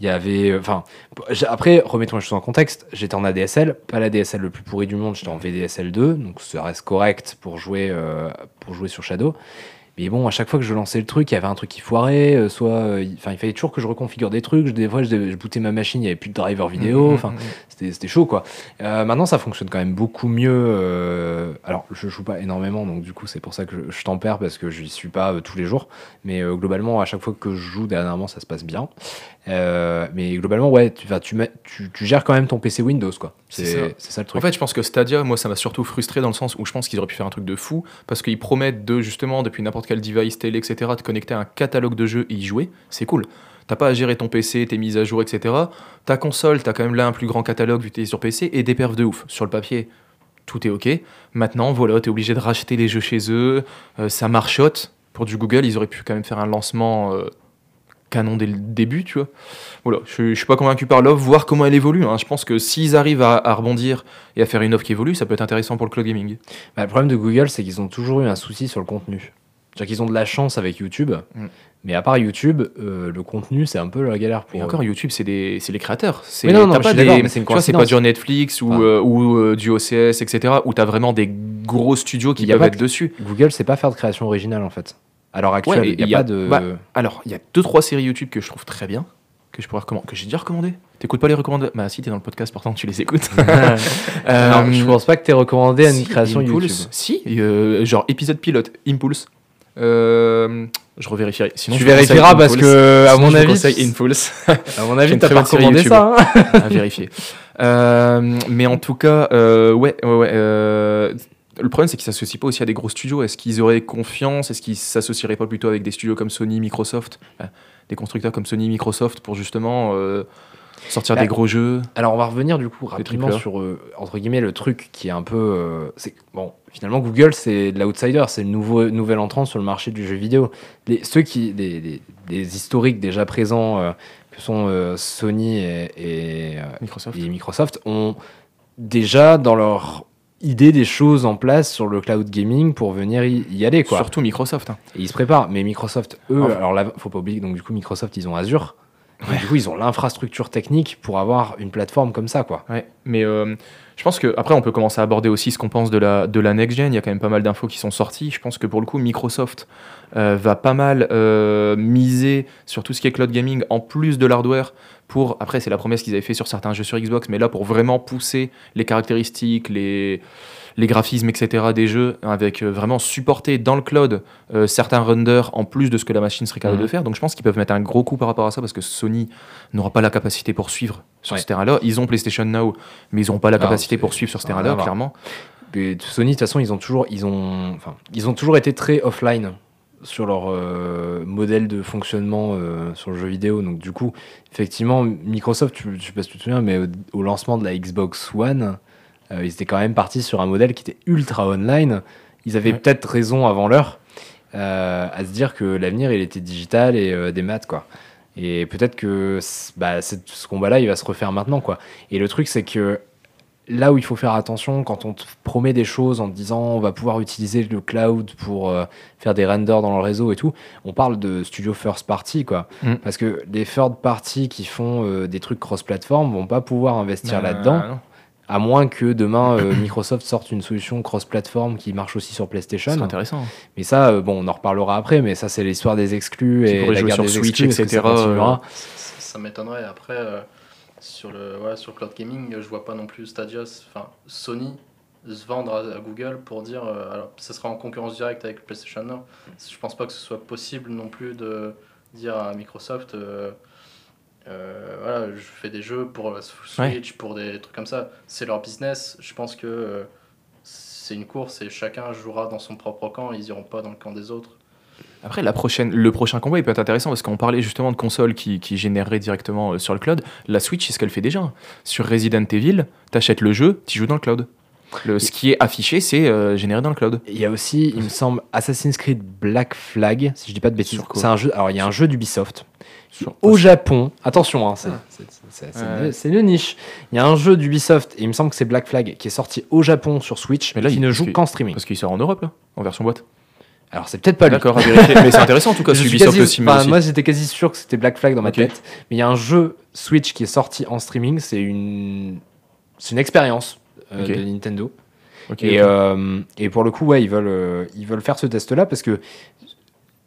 Il y avait, enfin, après, remettons les choses en contexte. J'étais en ADSL, pas l'ADSL le plus pourri du monde. J'étais en VDSL 2, donc ça reste correct pour jouer, euh, pour jouer sur Shadow. Mais bon, à chaque fois que je lançais le truc, il y avait un truc qui foirait, euh, soit, euh, il- enfin, il fallait toujours que je reconfigure des trucs. Je- Des fois, je, je bootais ma machine, il y avait plus de driver vidéo. Mhm, Enfin, mhm. c'était chaud quoi. Euh, maintenant ça fonctionne quand même beaucoup mieux. euh, alors je joue pas énormément donc du coup c'est pour ça que je, je t'en perds parce que je n'y suis pas euh, tous les jours. Mais globalement à chaque fois que je joue dernièrement ça se passe bien. Mais globalement ouais tu, tu, mets- tu, tu gères quand même ton PC Windows quoi. C'est ça. ça le truc. En fait, je pense que Stadia, moi, ça m'a surtout frustré dans le sens où je pense qu'ils auraient pu faire un truc de fou parce qu'ils promettent de justement depuis n'importe quel device, télé, etc., de connecter à un catalogue de jeux et y jouer. C'est cool. T'as pas à gérer ton PC, tes mises à jour, etc. Ta console, t'as quand même là un plus grand catalogue vu que t'es sur PC et des perfs de ouf. Sur le papier, tout est ok. Maintenant, voilà, t'es obligé de racheter les jeux chez eux. Euh, ça marchote. Pour du Google, ils auraient pu quand même faire un lancement euh, canon dès le début, tu vois. Voilà, je, suis pas convaincu par l'offre, voir comment elle évolue. hein. Je pense que s'ils arrivent à, à rebondir et à faire une offre qui évolue, ça peut être intéressant pour le cloud gaming. Bah, le problème de Google c'est qu'ils ont toujours eu un souci sur le contenu. C'est-à-dire qu'ils ont de la chance avec YouTube. Mm. Mais à part YouTube, euh, le contenu, c'est un peu la galère pour Et eux. encore, YouTube, c'est c'est les créateurs. C'est non, non, t'as pas des, mais c'est une tu vois, c'est pas du Netflix ou, euh, ou euh, du OCS, etc., où tu as vraiment des gros studios qui y peuvent être que- dessus. Google c'est pas faire de création originale en fait. À l'heure actuelle, Ouais, il et n'y a, pas de. bah, alors, il y a deux trois séries YouTube que je trouve très bien, que je pourrais recommander, que j'ai déjà recommandé. T'écoutes pas les recommandations? Bah si, t'es dans le podcast, pourtant tu les écoutes. Alors, Euh, je pense pas que tu recommandé à une si, création Impulse. YouTube. Si, genre épisode pilote, Impulse. Euh, je revérifierai. Sinon, tu je vérifieras parce que, à mon avis, Impulse. à mon avis, t'as pas recommandé ça. hein à vérifier. Euh, mais en tout cas, euh, ouais, ouais, ouais, euh, le problème, c'est qu'ils s'associent pas aussi à des gros studios. Est-ce qu'ils auraient confiance? Est-ce qu'ils s'associeraient pas plutôt avec des studios comme Sony, Microsoft? Des constructeurs comme Sony, Microsoft pour justement sortir Bah, des gros jeux Alors, on va revenir du coup rapidement sur euh, entre guillemets le truc qui est un peu. euh, c'est bon, finalement, Google c'est de l'outsider, c'est le nouveau nouvel entrant sur le marché du jeu vidéo. Les, ceux qui, des, des- des historiques déjà présents, euh, que sont Sony et, et, Microsoft. et Microsoft, ont déjà dans leur idée des choses en place sur le cloud gaming pour venir y, y aller quoi. Surtout Microsoft. hein. Et ils se préparent. Mais Microsoft, eux, Enfin. alors là, faut pas oublier donc du coup Microsoft, ils ont Azure. Du coup, ils ont l'infrastructure technique pour avoir une plateforme comme ça, quoi. Ouais, mais euh, je pense que après on peut commencer à aborder aussi ce qu'on pense de la, de la next gen. Il y a quand même pas mal d'infos qui sont sorties. Je pense que pour le coup, Microsoft euh, va pas mal euh, miser sur tout ce qui est cloud gaming en plus de l'hardware. Pour après, c'est la promesse qu'ils avaient fait sur certains jeux sur Xbox, mais là pour vraiment pousser les caractéristiques, les les graphismes, etc. des jeux, avec euh, vraiment supporter dans le cloud euh, certains renders en plus de ce que la machine serait capable Mhm. de faire. Donc je pense qu'ils peuvent mettre un gros coup par rapport à ça parce que Sony n'aura pas la capacité pour suivre sur Ouais. ce terrain-là. Ils ont PlayStation Now, mais ils n'ont pas la Non, capacité pour suivre sur ce terrain-là, clairement. Et Sony, de toute façon, ils ont toujours, ils ont, enfin, ils ont toujours été très offline sur leur euh, modèle de fonctionnement euh, sur le jeu vidéo. Donc, du coup, effectivement, Microsoft, tu- je sais pas si tu te souviens, mais au, au lancement de la Xbox One, euh, ils étaient quand même partis sur un modèle qui était ultra online. Ils avaient Ouais. peut-être raison avant l'heure euh, à se dire que l'avenir, il était digital et euh, des maths, quoi. Et peut-être que bah, ce combat-là, il va se refaire maintenant, quoi. Et le truc, c'est que là où il faut faire attention quand on te promet des choses en te disant on va pouvoir utiliser le cloud pour euh, faire des renders dans le réseau et tout, on parle de studio first party quoi. Mm. Parce que les third party qui font euh, des trucs cross-platform vont pas pouvoir investir Euh, là-dedans. À moins que demain euh, Microsoft sorte une solution cross-platform qui marche aussi sur PlayStation. C'est intéressant. Mais ça, euh, bon, on en reparlera après, mais ça c'est l'histoire des exclus et la jouer guerre sur des Switch, exclus, ça etc., continuera Ça, ça m'étonnerait. Après, euh, sur le ouais, sur cloud gaming, je vois pas non plus Stadia, enfin Sony se vendre à, à Google pour dire euh, alors ce sera en concurrence directe avec PlayStation Now. Je pense pas que ce soit possible non plus de dire à Microsoft euh, voilà, je fais des jeux pour la Switch, pour des trucs comme ça. C'est leur business. Je pense que euh, c'est une course et chacun jouera dans son propre camp. Ils iront pas dans le camp des autres. Après, la prochaine, le prochain combat, il peut être intéressant parce qu'on parlait justement de consoles qui, qui généreraient directement euh, sur le cloud. La Switch, c'est ce qu'elle fait déjà. Sur Resident Evil, t'achètes le jeu, tu joues dans le cloud. Le, ce qui est affiché, c'est euh, généré dans le cloud. Il y a aussi, il me semble, Assassin's Creed Black Flag, si je dis pas de bêtises. C'est un jeu. Alors il y a un jeu d'Ubisoft au Japon. Attention, hein, c'est Ouais. une- niche. Il y a un jeu d'Ubisoft et il me semble que c'est Black Flag qui est sorti au Japon sur Switch, Mais là, qui il- ne joue que- qu'en streaming. Parce qu'il sort en Europe, là, en version boîte. Alors c'est peut-être pas lui. D'accord, à vérifier. Mais c'est intéressant en tout cas, Je Ubisoft quasi- aussi. aussi. moi j'étais quasi sûr que c'était Black Flag dans ma tête. Mais il y a un jeu Switch qui est sorti en streaming, c'est une, c'est une expérience euh, de Nintendo. Et, euh, et pour le coup, ouais, ils veulent, euh, ils veulent faire ce test-là parce que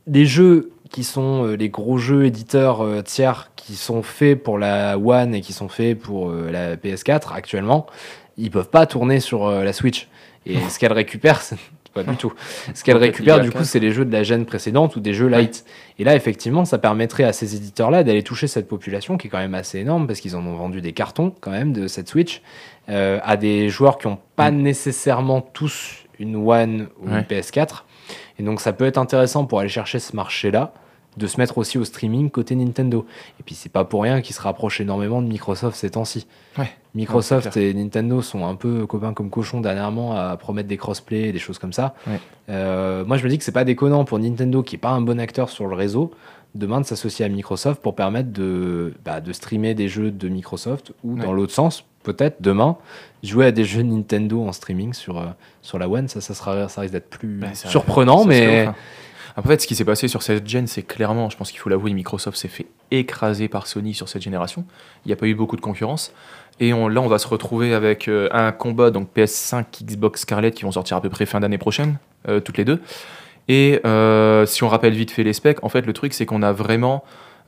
les jeux qui sont les gros jeux éditeurs euh, tiers qui sont faits pour la One et qui sont faits pour euh, la PS4 actuellement, ils peuvent pas tourner sur euh, la Switch. Et ce qu'elle récupère, c'est pas du tout. Ce qu'elle récupère, du coup, c'est les jeux de la gêne précédente ou des jeux light. Et là, effectivement, ça permettrait à ces éditeurs-là d'aller toucher cette population qui est quand même assez énorme parce qu'ils en ont vendu des cartons quand même de cette Switch euh, à des joueurs qui n'ont pas nécessairement tous une One ou Ouais. une PS4. Et donc, ça peut être intéressant pour aller chercher ce marché-là de se mettre aussi au streaming côté Nintendo. Et puis, c'est pas pour rien qu'ils se rapprochent énormément de Microsoft ces temps-ci. Ouais. Microsoft et Nintendo sont un peu copains comme cochons dernièrement à promettre des crossplay et des choses comme ça. Ouais. Euh, moi, je me dis que c'est pas déconnant pour Nintendo, qui est pas un bon acteur sur le réseau, demain de s'associer à Microsoft pour permettre de, bah, de streamer des jeux de Microsoft ou dans l'autre sens, peut-être demain, jouer à des jeux Nintendo en streaming sur, euh, sur la One. Ça, ça, sera, ça risque d'être plus ça- surprenant, mais hein. Après, ce qui s'est passé sur cette gen, c'est clairement, je pense qu'il faut l'avouer, Microsoft s'est fait écraser par Sony sur cette génération. Il n'y a pas eu beaucoup de concurrence. Et on- là, on va se retrouver avec euh, un combat, donc PS5, Xbox Scarlett, qui vont sortir à peu près fin d'année prochaine, euh, toutes les deux. Et euh, si on rappelle vite fait les specs, en fait, le truc, c'est qu'on a vraiment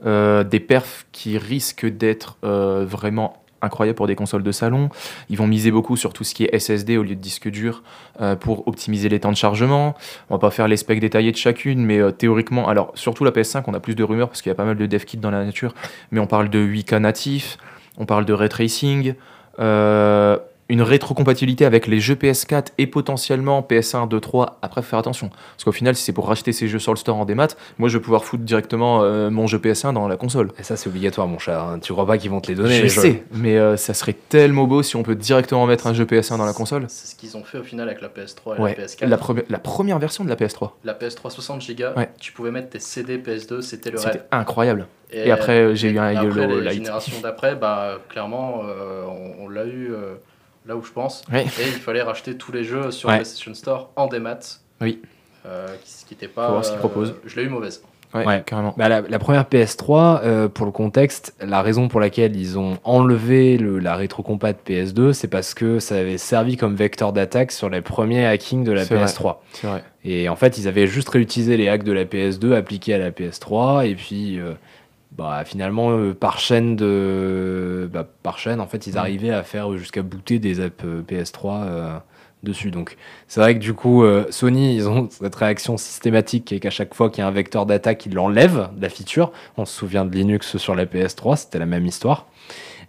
des perfs qui risquent d'être vraiment incroyables pour des consoles de salon. Ils vont miser beaucoup sur tout ce qui est SSD au lieu de disque dur euh, pour optimiser les temps de chargement. On va pas faire les specs détaillés de chacune, mais euh, théoriquement, alors surtout la PS5, on a plus de rumeurs parce qu'il y a pas mal de dev kits dans la nature, mais on parle de 8K natif, on parle de ray tracing, euh, une rétrocompatibilité avec les jeux PS4 et potentiellement PS1, 2, 3. Après, faut faire attention. Parce qu'au final, si c'est pour racheter ces jeux sur le store en démat, moi je vais pouvoir foutre directement euh, mon jeu PS1 dans la console. Et ça, c'est obligatoire, mon chat. hein. Tu crois pas qu'ils vont te les donner je les jeux sais, mais euh, ça serait tellement beau si on peut directement mettre un jeu PS1 dans la console. C'est ce qu'ils ont fait au final avec la PS3 et Ouais, la PS4. la, première- la première version de la PS3. La PS3 60 Go, Ouais. tu pouvais mettre tes CD PS2, c'était le C'était rêve. incroyable. Et après, j'ai eu un après, Yellow Light. générations d'après, bah, clairement, euh, on, on l'a eu euh, là où je pense. Et il fallait racheter tous les jeux sur Ouais. PlayStation Store en démat. Oui. Euh, qui- ce qui n'était pas. Faut voir ce qu'ils euh, proposent. Je l'ai eu mauvaise. Ouais, Ouais. carrément. Bah, la, la première PS3, euh, pour le contexte, la raison pour laquelle ils ont enlevé le, la rétrocompat PS2, c'est parce que ça avait servi comme vecteur d'attaque sur les premiers hackings de la C'est vrai. PS3. C'est vrai. Et en fait, ils avaient juste réutilisé les hacks de la PS2 appliqués à la PS3, et puis euh, bah, finalement, euh, par chaîne de, bah, par chaîne, en fait, ils arrivaient à faire jusqu'à booter des apps euh, PS3 euh, dessus. Donc, c'est vrai que du coup, euh, Sony, ils ont cette réaction systématique qui est qu'à chaque fois qu'il y a un vecteur d'attaque, ils l'enlèvent de la feature. On se souvient de Linux sur la PS3, c'était la même histoire.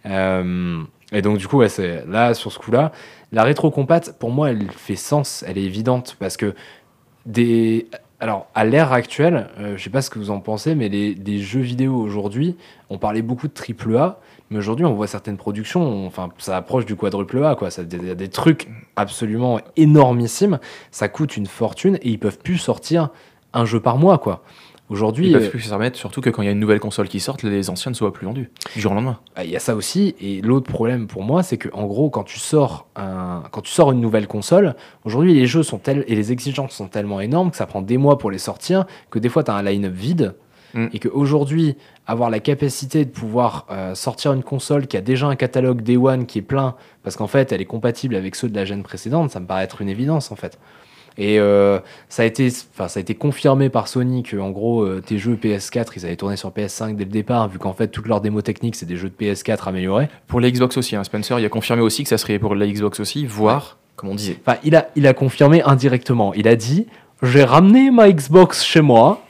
Et donc, du coup, ouais, c'est là, sur ce coup-là, la rétrocompat, pour moi, elle fait sens, elle est évidente parce que des. Alors, à l'ère actuelle, euh, je sais pas ce que vous en pensez, mais les, jeux vidéo aujourd'hui, on parlait beaucoup de triple A, mais aujourd'hui, on voit certaines productions, ça approche du quadruple A, quoi. Ça- y a des trucs absolument énormissimes, ça coûte une fortune et ils peuvent plus sortir un jeu par mois, quoi. Aujourd'hui, Ils peuvent euh, plus se permettre, surtout que quand il y a une nouvelle console qui sort, les anciennes ne soient plus vendues. Du jour au lendemain. Ah, Il y a ça aussi, et l'autre problème pour moi, c'est que en gros, quand tu sors un, quand tu sors une nouvelle console, aujourd'hui les jeux sont tels et les exigences sont tellement énormes que ça prend des mois pour les sortir, que des fois tu as un line-up vide, Mm. et qu'aujourd'hui avoir la capacité de pouvoir euh, sortir une console qui a déjà un catalogue Day One qui est plein, parce qu'en fait elle est compatible avec ceux de la gêne précédente, ça me paraît être une évidence en fait. Et euh, ça, a été, ça a été confirmé par Sony que en gros euh, tes jeux PS4 ils avaient tourné sur PS5 dès le départ, vu qu'en fait toutes leurs démos techniques c'est des jeux de PS4 améliorés. Pour la Xbox aussi, hein, Spencer, il a confirmé aussi que ça serait pour la Xbox aussi, voire, comme on disait. Enfin, il a, il a confirmé indirectement. Il a dit J'ai ramené ma Xbox chez moi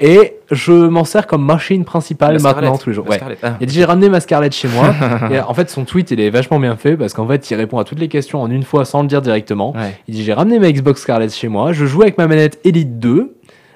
et je m'en sers comme machine principale La maintenant tous les jours. Ouais. Ah. Il a dit J'ai ramené ma Scarlett chez moi. et en fait, son tweet, il est vachement bien fait parce qu'en fait, il répond à toutes les questions en une fois sans le dire directement. Ouais. Il dit J'ai ramené ma Xbox Scarlett chez moi, je joue avec ma manette Elite 2.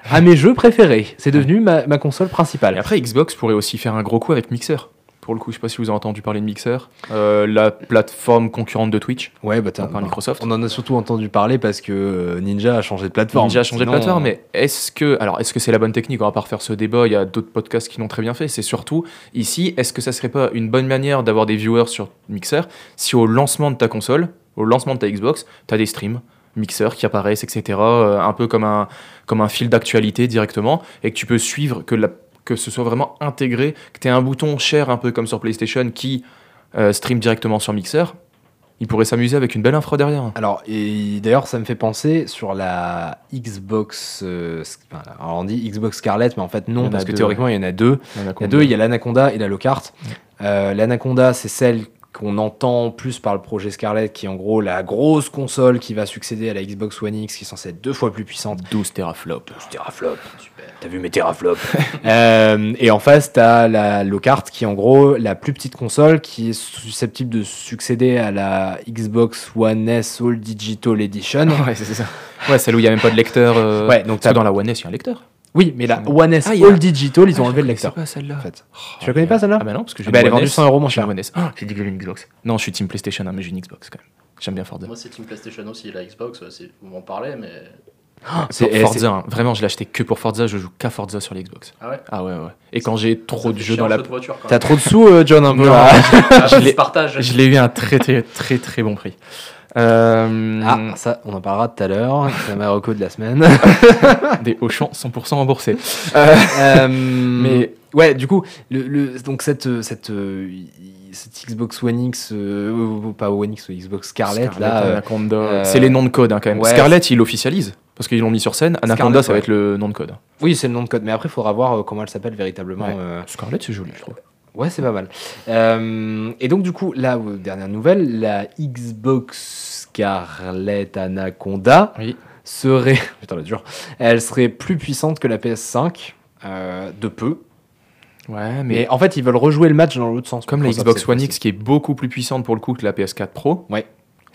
à mes jeux préférés. C'est devenu ma, ma console Et principale. après, Xbox pourrait aussi faire un gros coup avec Mixer. Pour le coup, je sais pas si vous avez entendu parler de Mixer, Euh, la plateforme concurrente de Twitch. Ouais, bah Par Microsoft. On en a surtout entendu parler parce que euh, Ninja a changé de plateforme. Ninja a changé Sinon, de plateforme, mais est-ce que, alors, est-ce que c'est la bonne technique On va pas refaire ce débat. Il y a d'autres podcasts qui l'ont très bien fait. C'est surtout ici, est-ce que ça serait pas une bonne manière d'avoir des viewers sur Mixer si au lancement de ta console, au lancement de ta Xbox, tu as des streams Mixer qui apparaissent, etc. euh, un peu comme un, comme un fil d'actualité directement, et que tu peux suivre, que, la, que ce soit vraiment intégré, que tu aies un bouton cher, un peu comme sur PlayStation, qui euh, stream directement sur Mixer. Il pourrait s'amuser avec une belle infra derrière. Alors, et d'ailleurs, ça me fait penser sur la Xbox. euh, alors on dit Xbox Scarlett, mais en fait, non, parce que deux, théoriquement, il y en a deux. Il y a deux, il y a l'Anaconda et la Lockhart. Euh, L'Anaconda, c'est celle qu'on entend plus par le projet Scarlett, qui est en gros la grosse console qui va succéder à la Xbox One X, qui est censée être deux fois plus puissante. 12 teraflops. teraflops. T'as vu mes teraflops Euh, Et en face, t'as la Lockhart qui est en gros la plus petite console qui est susceptible de succéder à la Xbox One S All Digital Edition. Ouais, c'est ça. Ouais, celle où il n'y a même pas de lecteur. euh, Ouais, donc t'as- dans la One S, il y a un lecteur. Oui, mais la One S Ah, a- All Digital, ils ont Ah, enlevé le lecteur. pas celle-là. En fait. Tu la connais pas celle-là Ah bah non, parce que j'ai Ah bah, elle est vendue S, 100 euros j'ai cher. One S. Ah, j'ai dit que j'avais une Xbox. Non, je suis team PlayStation, hein, mais j'ai une Xbox quand même. J'aime bien Forza. Moi, c'est Team PlayStation aussi. La Xbox, vous m'en parlez, mais. C'est- Pour et Forza, hein. vraiment, je l'ai acheté que pour Forza, je joue qu'à Forza sur l'Xbox. Ah ouais? Ah ouais, ouais. Et quand j'ai trop de jeux dans la. T'as trop de sous, euh, John, un peu Non. là. Ah, je l'ai- partage. Je l'ai eu à un très, très, très, très bon prix. Euh, Ah, ça, on en parlera tout à l'heure. C'est ma reco de la semaine. Des Auchan 100% remboursés. Euh, Mais- ouais, du coup, le, le- donc cette, cette, cette Xbox One X, euh, pas One X, Xbox Scarlett, Scarlett, là, euh, Anaconda. euh, c'est les noms de code hein, quand même. ouais, Scarlett, ils l'officialisent. Parce qu'ils l'ont mis sur scène. Anaconda, Scarlett, ça va ouais. être le nom de code. oui, c'est le nom de code, mais après, il faudra voir euh, comment elle s'appelle véritablement. Ouais. euh. Scarlett, c'est joli, je trouve. Ouais, c'est pas mal. Euh, et donc, du coup, euh, dernière nouvelle, la Xbox Scarlett Anaconda Oui. serait, putain, la dure, elle serait plus puissante que la PS5, euh, de peu. Ouais, Mais, mais en fait, ils veulent rejouer le match dans l'autre sens. comme la Xbox One. X qui est beaucoup plus puissante pour le coup que la PS4 Pro. Ouais.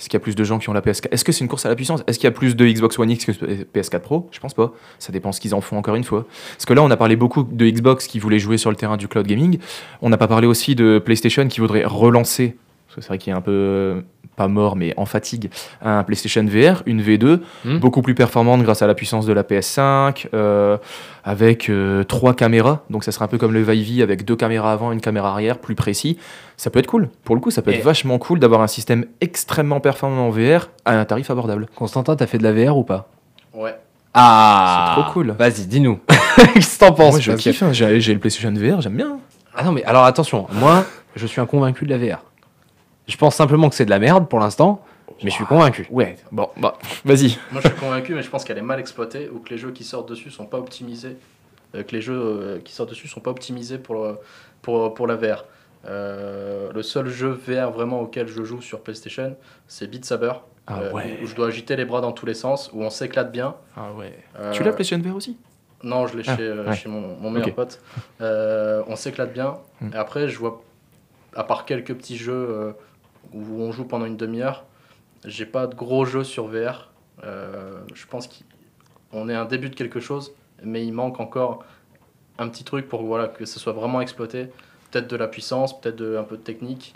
Est-ce qu'il y a plus de gens qui ont la PS4 Est-ce que c'est une course à la puissance? Est-ce qu'il y a plus de Xbox One X que PS4 Pro? Je pense pas. Ça dépend ce qu'ils en font encore une fois. Parce que là, on a parlé beaucoup de Xbox qui voulait jouer sur le terrain du cloud gaming. On n'a pas parlé aussi de PlayStation qui voudrait relancer. Parce que c'est vrai qu'il est un peu euh, pas mort mais en fatigue un PlayStation VR, une V2 Hmm. beaucoup plus performante grâce à la puissance de la PS5 euh, avec euh, trois caméras donc ça serait un peu comme le Vive avec deux caméras avant une caméra arrière plus précis ça peut être cool pour le coup ça peut Et- être vachement cool d'avoir un système extrêmement performant en VR à un tarif abordable Constantin, t'as fait de la VR ou pas? Ouais. Ah C'est trop cool. Vas-y, dis-nous. Qu'est-ce que t'en penses moi je que- kiffe hein. j'ai le PlayStation VR j'aime bien Ah non, mais alors attention, moi, je suis un convaincu de la VR. Je pense simplement que c'est de la merde pour l'instant, mais je suis convaincu. ouais bon bah vas-y Moi, je suis convaincu, mais je pense qu'elle est mal exploitée ou que les jeux qui sortent dessus sont pas optimisés. euh, que les jeux euh, qui sortent dessus sont pas optimisés pour, le- pour, pour la VR. Euh, le seul jeu VR vraiment auquel je joue sur PlayStation, c'est Beat Saber. Ah euh, ouais. Où je dois agiter les bras dans tous les sens, où on s'éclate bien. ah ouais Euh, tu l'as PlayStation VR aussi? Non, je l'ai Ah, chez, euh, ouais. chez mon, mon meilleur pote. Euh, on s'éclate bien. Mm. Et après, je vois, à part quelques petits jeux euh, où on joue pendant une demi-heure, j'ai pas de gros jeux sur VR. Euh, je pense qu'on est un début de quelque chose, mais il manque encore un petit truc pour voilà, que ce soit vraiment exploité. Peut-être de la puissance, peut-être un peu de technique.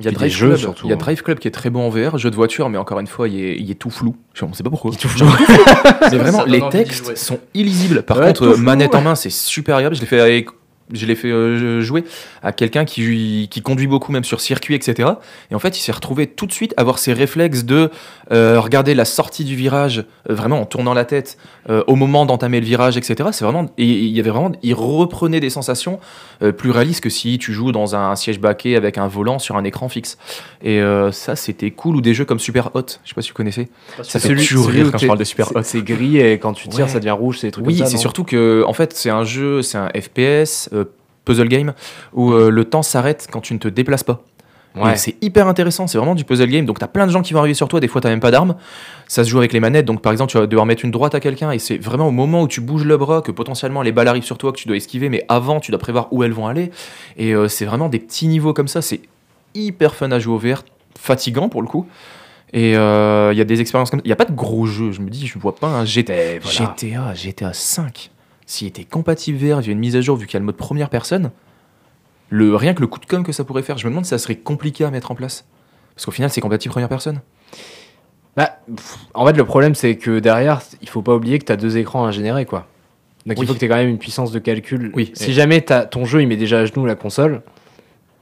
Il y a des Drive jeux, Club, surtout, il y a hein. Drive Club qui est très bon en VR, jeu de voiture, mais encore une fois, il est, il est tout flou. Je ne sais pas pourquoi. tout flou. Mais vraiment, les textes sont illisibles. Par Ouais, contre, euh, flou, manette ouais. en main, c'est super agréable. Je l'ai fait avec. Je l'ai fait euh, jouer à quelqu'un qui, qui conduit beaucoup, même sur circuit, etc. Et en fait, il s'est retrouvé tout de suite à avoir ses réflexes de euh, regarder la sortie du virage, euh, vraiment en tournant la tête, au moment d'entamer le virage, etc. C'est vraiment, et il y avait vraiment, il reprenait des sensations plus réalistes que si tu joues dans un siège baquet avec un volant sur un écran fixe. Et ça, c'était cool. Ou des jeux comme Super Hot, je sais pas si vous connaissez. Ça fait toujours rire quand je parle de Super Hot. C'est gris et quand tu tires, Ouais. ça devient rouge, c'est des trucs Oui, comme ça. c'est surtout que en fait c'est un jeu, c'est un FPS puzzle game où euh, le temps s'arrête quand tu ne te déplaces pas. Ouais. C'est hyper intéressant, c'est vraiment du puzzle game. Donc t'as plein de gens qui vont arriver sur toi, des fois t'as même pas d'armes. Ça se joue avec les manettes, donc par exemple tu vas devoir mettre une droite à quelqu'un et c'est vraiment au moment où tu bouges le bras que potentiellement les balles arrivent sur toi que tu dois esquiver, mais avant tu dois prévoir où elles vont aller. Et euh, c'est vraiment des petits niveaux comme ça, c'est hyper fun à jouer au VR, fatigant pour le coup. Et euh, il y a des expériences comme Il n'y a pas de gros jeux. Je me dis, je vois pas un GTA. Voilà. GTA, GTA 5. S'il était compatible VR via une mise à jour, vu qu'il y a le mode première personne, le, rien que le coup de com que ça pourrait faire, je me demande si ça serait compliqué à mettre en place. Parce qu'au final, c'est compatible première personne. Bah, pff, en fait, le problème, c'est que derrière, il faut pas oublier que tu as deux écrans à générer, quoi. Donc Oui. il faut que tu aies quand même une puissance de calcul. Oui, Si jamais ton jeu, il met déjà à genoux la console,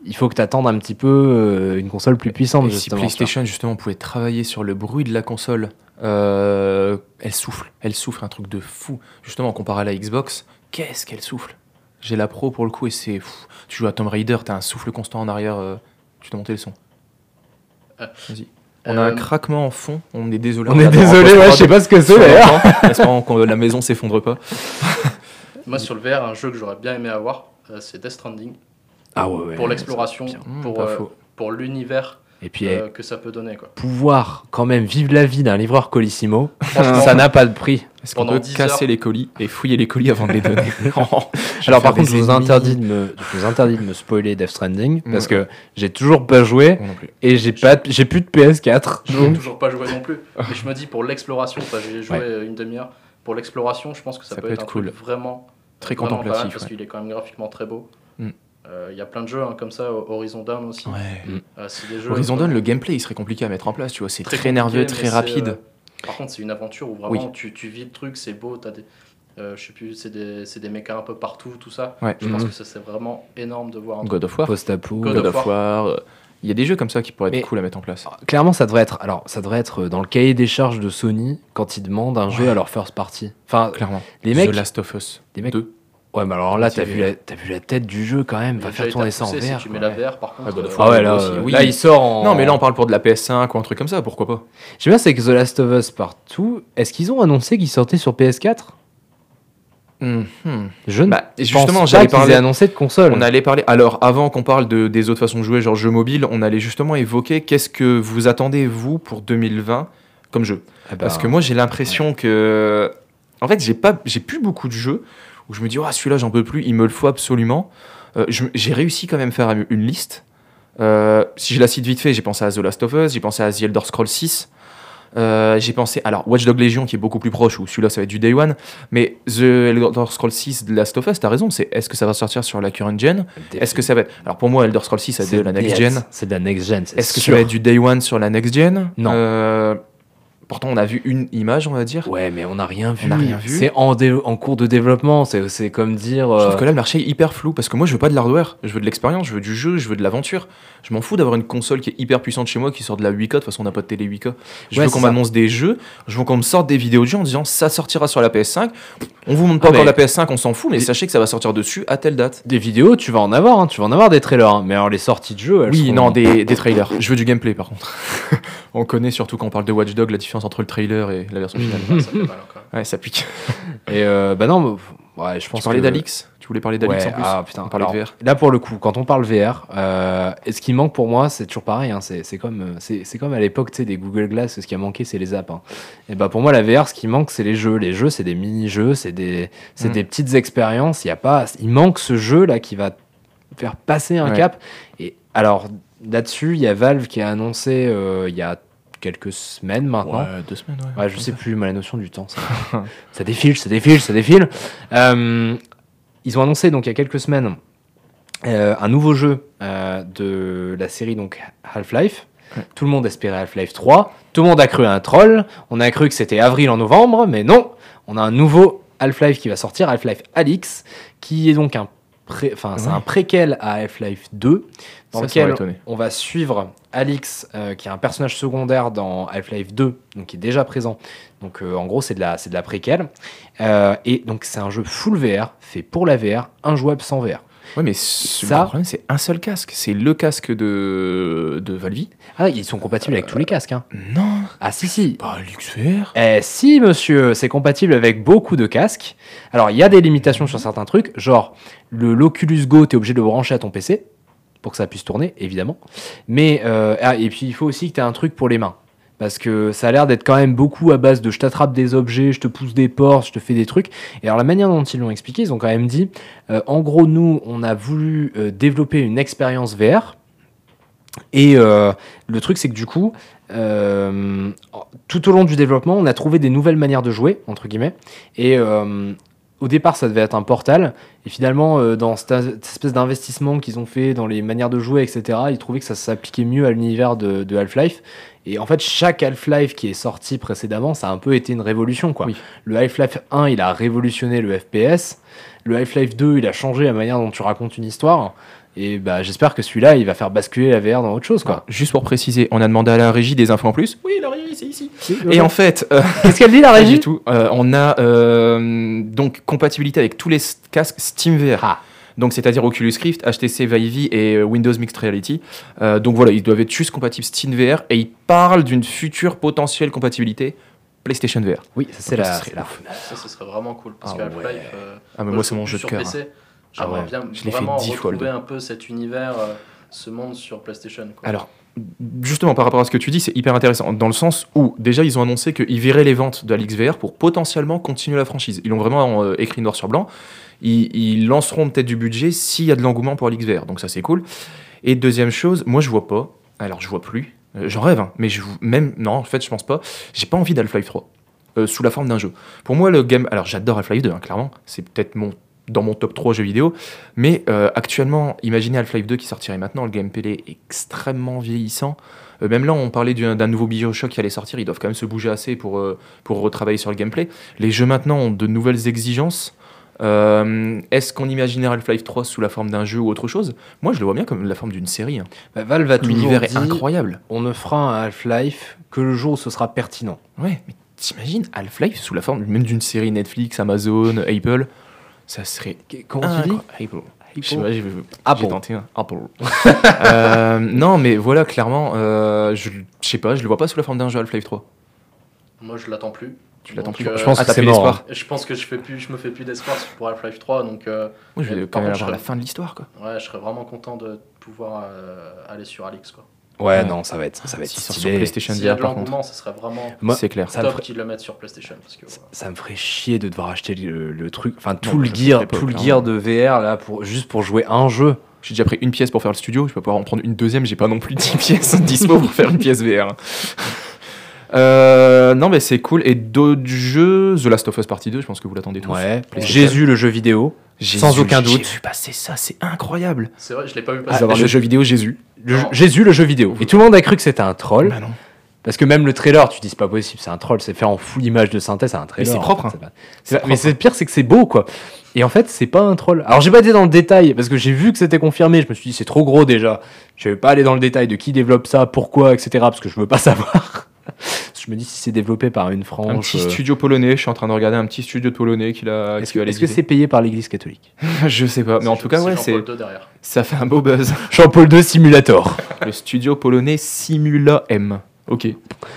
il faut que tu attendes un petit peu euh, une console plus puissante, Et si. PlayStation, justement, pouvait travailler sur le bruit de la console, euh, elle souffle. Elle souffle un truc de fou. Justement, comparé à la Xbox, qu'est-ce qu'elle souffle? J'ai la Pro pour le coup et c'est. fou. Tu joues à Tomb Raider, t'as un souffle constant en arrière. euh, tu dois monter le son. Vas-y. On a un craquement en fond, on est désolé. On est désolé, ouais, je sais pas ce que c'est d'ailleurs. Espérons que la maison s'effondre pas. Moi, sur le VR, un jeu que j'aurais bien aimé avoir, euh, c'est Death Stranding. Ah ouais, ouais, pour ça, l'exploration, pour, euh, pour l'univers Et puis, euh, eh, que ça peut donner. Quoi. pouvoir quand même vivre la vie d'un livreur Colissimo, ça n'a pas de prix. Est-ce qu'on pendant peut 10 casser heures. les colis et fouiller les colis avant de les donner Alors par contre, je vous, interdis de me, je vous interdis de me spoiler Death Stranding parce que j'ai toujours pas joué et j'ai pas, j'ai plus de PS4. je n'ai toujours pas joué non plus. Mais je me dis, pour l'exploration, enfin, j'ai joué Ouais. une demi-heure. Pour l'exploration, je pense que ça, peut, être, un cool. truc vraiment Très vraiment pas mal contemplatif. parce ouais. qu'il est quand même graphiquement très beau. Mm. Euh, Il y a plein de jeux hein, comme ça, Horizon Dawn aussi. Ouais. Euh, c'est des jeux Horizon Dawn, le gameplay, il serait compliqué à mettre en place, tu vois. C'est très, nerveux, très rapide. euh, par contre, c'est une aventure où vraiment Oui. tu, tu vis le truc, c'est beau, t'as des. euh, je sais plus, c'est des, c'est des mechas un peu partout, tout ça. Ouais. Je pense Mhm. que ça c'est vraiment énorme de voir un. God of War. post-apo. God God of War. Il y a des jeux comme ça qui pourraient Mais- être cool à mettre en place. Clairement, ça devrait être. Alors, ça devrait être dans le cahier des charges de Sony quand ils demandent un jeu à leur first party. Enfin, Clairement. les mecs. The Last of Us. les mecs- 2. Ouais, mais alors là, t'as vu, la, t'as vu la tête du jeu quand même. Va faire tourner ça en VR. Si tu mets la VR, par contre. Ah, of euh. Ah ouais, là, aussi, euh, oui. là, il sort en. Non, mais là, on parle pour de la PS5 ou un truc comme ça, pourquoi pas sais bien, c'est que The Last of Us partout. Est-ce qu'ils ont annoncé qu'ils sortaient sur PS4 Mhm. Je ne Bah, pense justement, pas j'allais parler- annoncé de console. On allait parler. Alors, avant qu'on parle de, des autres façons de jouer, genre jeux mobiles, on allait justement évoquer qu'est-ce que vous attendez, vous, pour 2020 comme jeu Ah bah, Parce que moi, j'ai l'impression que. En fait, j'ai pas, j'ai plus beaucoup de jeux où je me dis, oh, celui-là, j'en peux plus, il me le faut absolument. Euh, j'ai réussi quand même à faire une liste. Euh, si je la cite vite fait, j'ai pensé à The Last of Us, j'ai pensé à The Elder Scrolls 6. Euh, j'ai pensé, alors Watch Dog Legion qui est beaucoup plus proche, où celui-là ça va être du Day One, mais The Elder Scrolls 6 de Last of Us, t'as raison, c'est est-ce que ça va sortir sur la current gen? Est-ce que ça va être. Alors pour moi, Elder Scrolls 6 c'est de la next gen. C'est de la next gen. c'est Est-ce que ça va être du Day One sur la next gen? Non. Euh, pourtant, on a vu une image, on va dire. Ouais, mais on n'a rien vu. On n'a rien vu. C'est en, cours de développement. C'est comme dire. Je euh, trouve que là, le marché est hyper flou parce que moi, je veux pas de l'hardware, je veux de l'expérience, je veux du jeu, je veux de l'aventure. Je m'en fous d'avoir une console qui est hyper puissante chez moi qui sort de la 8K. De toute façon, on n'a pas de télé 8K. Je Ouais, veux qu'on m'annonce des jeux, je veux qu'on me sorte des vidéos de jeux en disant ça sortira sur la PS5. On vous montre pas Ah, encore mais- la PS5, on s'en fout, mais sachez que ça va sortir dessus à telle date. Des vidéos, tu vas en avoir. hein, Tu vas en avoir des trailers. hein. Mais alors, les sorties de jeux. elles Oui, seront- non, des, des trailers. Je veux du gameplay par contre. on connaît surtout quand on parle de Watch Dog la différence entre le trailer et la version finale. ça fait mal encore. Ouais, ça pique. Et euh, bah non, ouais, je pense Tu parlais que- d'Alix? Tu voulais parler d'Alix Ouais, en plus? ah putain. On parlait de VR. Là pour le coup, quand on parle VR, euh, et ce qui manque pour moi, c'est toujours pareil. hein, c'est c'est comme, euh, c'est c'est comme à l'époque, tu sais, des Google Glass. Ce qui a manqué, c'est les apps. hein. Et bah pour moi, la VR, ce qui manque, c'est les jeux. Les jeux, c'est des mini-jeux, c'est des, c'est Mm. des petites expériences. Il y a pas, il manque ce jeu là qui va faire passer un Ouais. cap. Et alors là-dessus, il y a Valve qui a annoncé euh, il y a quelques semaines maintenant. Ouais, deux semaines, ouais. Ouais, je sais plus, moi, la notion du temps. Ça, ça défile, ça défile, ça défile. Euh, ils ont annoncé donc il y a quelques semaines euh, un nouveau jeu euh, de la série donc Half-Life. Ouais. Tout le monde espérait Half-Life 3. Tout le monde a cru à un troll. On a cru que c'était avril en novembre, mais non. On a un nouveau Half-Life qui va sortir, Half-Life Alix, qui est donc un pré- enfin c'est un préquel à Half-Life 2 dans Ça, lequel on va suivre Alix, euh, qui est un personnage secondaire dans Half-Life 2, donc qui est déjà présent. Donc euh, en gros, c'est de la, c'est de la préquelle. Euh, et donc c'est un jeu full VR, fait pour la VR, injouable sans VR. Ouais, mais ce Ça- le problème, c'est un seul casque. C'est le casque de, de Valve. Ah, ils sont compatibles avec tous les casques. Hein. Non, Ah si, si. pas LuxVR. Eh si, monsieur, c'est compatible avec beaucoup de casques. Alors, il y a des limitations sur certains trucs, genre le l'Oculus Go, tu es obligé de le brancher à ton PC pour que ça puisse tourner, évidemment. Mais, euh, ah, et puis il faut aussi que tu aies un truc pour les mains. Parce que ça a l'air d'être quand même beaucoup à base de je t'attrape des objets, je te pousse des portes, je te fais des trucs. Et alors la manière dont ils l'ont expliqué, ils ont quand même dit, euh, en gros, nous, on a voulu euh, développer une expérience VR. Et euh, le truc, c'est que du coup, tout au long du développement, on a trouvé des nouvelles manières de jouer, entre guillemets. Et au départ, ça devait être un portal. Et finalement, euh, dans cette, cette espèce d'investissement qu'ils ont fait dans les manières de jouer, etc., ils trouvaient que ça s'appliquait mieux à l'univers de, de Half-Life. Et en fait, chaque Half-Life qui est sorti précédemment, ça a un peu été une révolution. Quoi. Oui. Le Half-Life 1, il a révolutionné le FPS. Le Half-Life 2, il a changé la manière dont tu racontes une histoire. Et bah, j'espère que celui-là, il va faire basculer la VR dans autre chose. Quoi. Juste pour préciser, on a demandé à la régie des infos en plus. Oui, la régie, c'est ici. Et en fait, euh, Qu'est-ce qu'elle dit, la régie du tout. Euh, on a euh, donc compatibilité avec tous les casques SteamVR. Ah. Donc, c'est-à-dire Oculus Rift, HTC Vive et Windows Mixed Reality. Euh, donc voilà, ils doivent être juste compatibles SteamVR et ils parlent d'une future potentielle compatibilité PlayStation VR. Oui, ça c'est la, ce serait c'est la- ouf. Ça, ce serait vraiment cool. Parce Ah que Half-Life. ouais. euh, Ah, mais moi, c'est mon jeu de cœur. hein. J'aimerais Ah ouais, bien je l'ai fait vraiment 10 fois, le retrouver un peu cet univers, euh, ce monde sur PlayStation. Quoi. Alors, justement, par rapport à ce que tu dis, c'est hyper intéressant. Dans le sens où, déjà, ils ont annoncé qu'ils viraient les ventes de la VR pour potentiellement continuer la franchise. Ils l'ont vraiment euh, écrit noir sur blanc. Ils, ils lanceront peut-être du budget s'il y a de l'engouement pour VR. Donc, ça, c'est cool. Et deuxième chose, moi, je vois pas. Alors, je vois plus. Euh, J'en rêve, hein, mais je, même. Non, en fait, je pense pas. J'ai pas envie d'Half-Life 3 euh, sous la forme d'un jeu. Pour moi, le game. Alors, j'adore Half-Life 2, hein, clairement. C'est peut-être mon dans mon top 3 jeux vidéo. Mais euh, actuellement, imaginez Half-Life 2 qui sortirait maintenant, le gameplay est extrêmement vieillissant. Euh, même là, on parlait d'un nouveau Bioshock qui allait sortir, ils doivent quand même se bouger assez pour, euh, pour retravailler sur le gameplay. Les jeux maintenant ont de nouvelles exigences. Est-ce qu'on imaginait Half-Life 3 sous la forme d'un jeu ou autre chose? Moi, je le vois bien comme la forme d'une série. hein. Bah, Valve a L'univers est incroyable. on ne fera un Half-Life que le jour où ce sera pertinent. Ouais, mais t'imagines Half-Life sous la forme même d'une série Netflix, Amazon, Apple? Ça serait Comment tu dis sais pas, j'ai Apple. j'ai tenté un Apple. Euh, non, mais voilà, clairement, euh, je, je sais pas, je le vois pas sous la forme d'un jeu Half-Life 3. Moi, je l'attends plus. Tu l'attends plus? euh, Je pense Ah, que c'est plus mort. Je pense que je, fais plus, je me fais plus d'espoir pour Half-Life 3. Donc, euh, Moi, je vais quand même avoir je la serais- fin de l'histoire, quoi. ouais, je serais vraiment content de pouvoir euh, aller sur Alix. Quoi. Ouais, Ouais. non, ça va être, ça va être S'il sort sur stylé. PlayStation VR, de par contre. ce serait vraiment Moi, C'est clair. ça me top ferait- qu'ils le mettent sur PlayStation. Parce que. Ça me ferait chier de devoir acheter le, le truc, enfin tout Non, le gear, tout le clairement. gear de VR là pour juste pour jouer un jeu. J'ai déjà pris une pièce pour faire le studio, je vais pouvoir en prendre une deuxième, j'ai pas non plus 10 pièces dispo pour faire une pièce VR. Euh, non, mais c'est cool. Et d'autres jeux, The Last of Us Partie 2, je pense que vous l'attendez tous. Ouais. Jésus le jeu vidéo. Jésus, sans aucun J'ai doute. vu passer ça, c'est incroyable. C'est vrai, je l'ai pas vu Ah, passer. le jeu vidéo Jésus. Le. Jésus le jeu vidéo. Et tout le monde a cru que c'était un troll. Bah non. Parce que même le trailer, tu dis c'est pas possible, c'est un troll, c'est fait en full image de synthèse, c'est un trailer. c'est propre, hein. C'est pas- pas- Mais c'est pire, c'est que c'est beau quoi. Et en fait, c'est pas un troll. Alors j'ai pas été dans le détail parce que j'ai vu que c'était confirmé. Je me suis dit c'est trop gros déjà. Je vais pas aller dans le détail de qui développe ça, pourquoi, etc. Parce que je veux pas savoir. Je me dis si c'est développé par une frange. Un petit euh, studio polonais, je suis en train de regarder un petit studio de polonais qu'il a. Est-ce que c'est payé par l'Église catholique? Je sais pas, mais en tout cas, ouais, c'est Jean-Paul II derrière. ça fait un beau buzz. Jean-Paul II Simulator. Le studio polonais Simula M. Ok.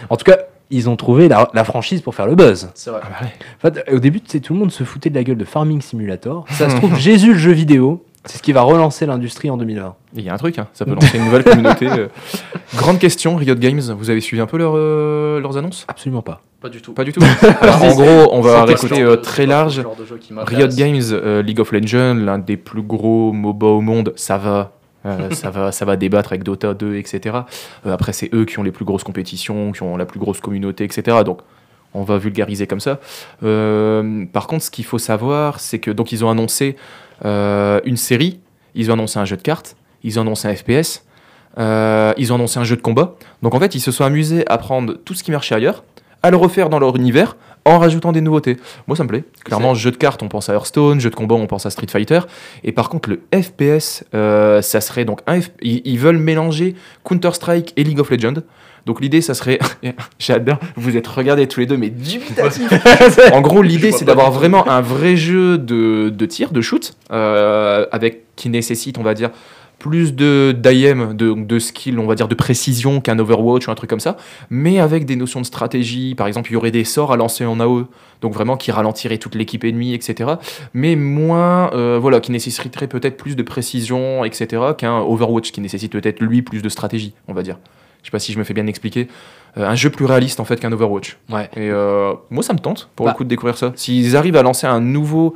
En tout cas, ils ont trouvé la, la franchise pour faire le buzz. C'est vrai. En fait, au début, tout le monde se foutait de la gueule de Farming Simulator. Ça se trouve, Jésus le jeu vidéo, c'est ce qui va relancer l'industrie en 2020. Il y a un truc, hein, ça peut lancer une nouvelle communauté. euh. Grande question, Riot Games, vous avez suivi un peu leur, euh, leurs annonces? Absolument pas. Pas du tout. Pas du tout. Alors, en gros, on va genre euh, très large. genre de jeu qui Riot. Games, euh, League of Legends, l'un des plus gros MOBA au monde, ça va. euh, ça, va, ça va débattre avec Dota 2, etc. Euh, après, c'est eux qui ont les plus grosses compétitions, qui ont la plus grosse communauté, etc. Donc, on va vulgariser comme ça. Euh, par contre, ce qu'il faut savoir, c'est que donc ils ont annoncé euh, une série, ils ont annoncé un jeu de cartes, ils ont annoncé un FPS, euh, ils ont annoncé un jeu de combat. Donc en fait, ils se sont amusés à prendre tout ce qui marchait ailleurs, à le refaire dans leur univers, en rajoutant des nouveautés. Moi, ça me plaît. Clairement, jeu de cartes, on pense à Hearthstone, jeu de combat, on pense à Street Fighter. Et par contre, le FPS, euh, ça serait donc un F- ils veulent mélanger Counter-Strike et League of Legends. Donc l'idée, ça serait, j'adore, vous êtes regardés tous les deux, mais dubitatifs. en gros, l'idée, c'est d'avoir vraiment un vrai jeu de, de tir, de shoot, euh, avec qui nécessite, on va dire, plus de d'IM, de, de skill, on va dire, de précision qu'un Overwatch ou un truc comme ça, mais avec des notions de stratégie. Par exemple, il y aurait des sorts à lancer en AOE, donc vraiment qui ralentiraient toute l'équipe ennemie, etc. Mais moins, euh, voilà, qui nécessiterait peut-être plus de précision, etc. qu'un Overwatch qui nécessite peut-être lui plus de stratégie, on va dire. Je sais pas si je me fais bien expliquer. Euh, un jeu plus réaliste en fait qu'un Overwatch. Ouais. Et euh, moi, ça me tente pour Bah. le coup de découvrir ça. S'ils arrivent à lancer un nouveau,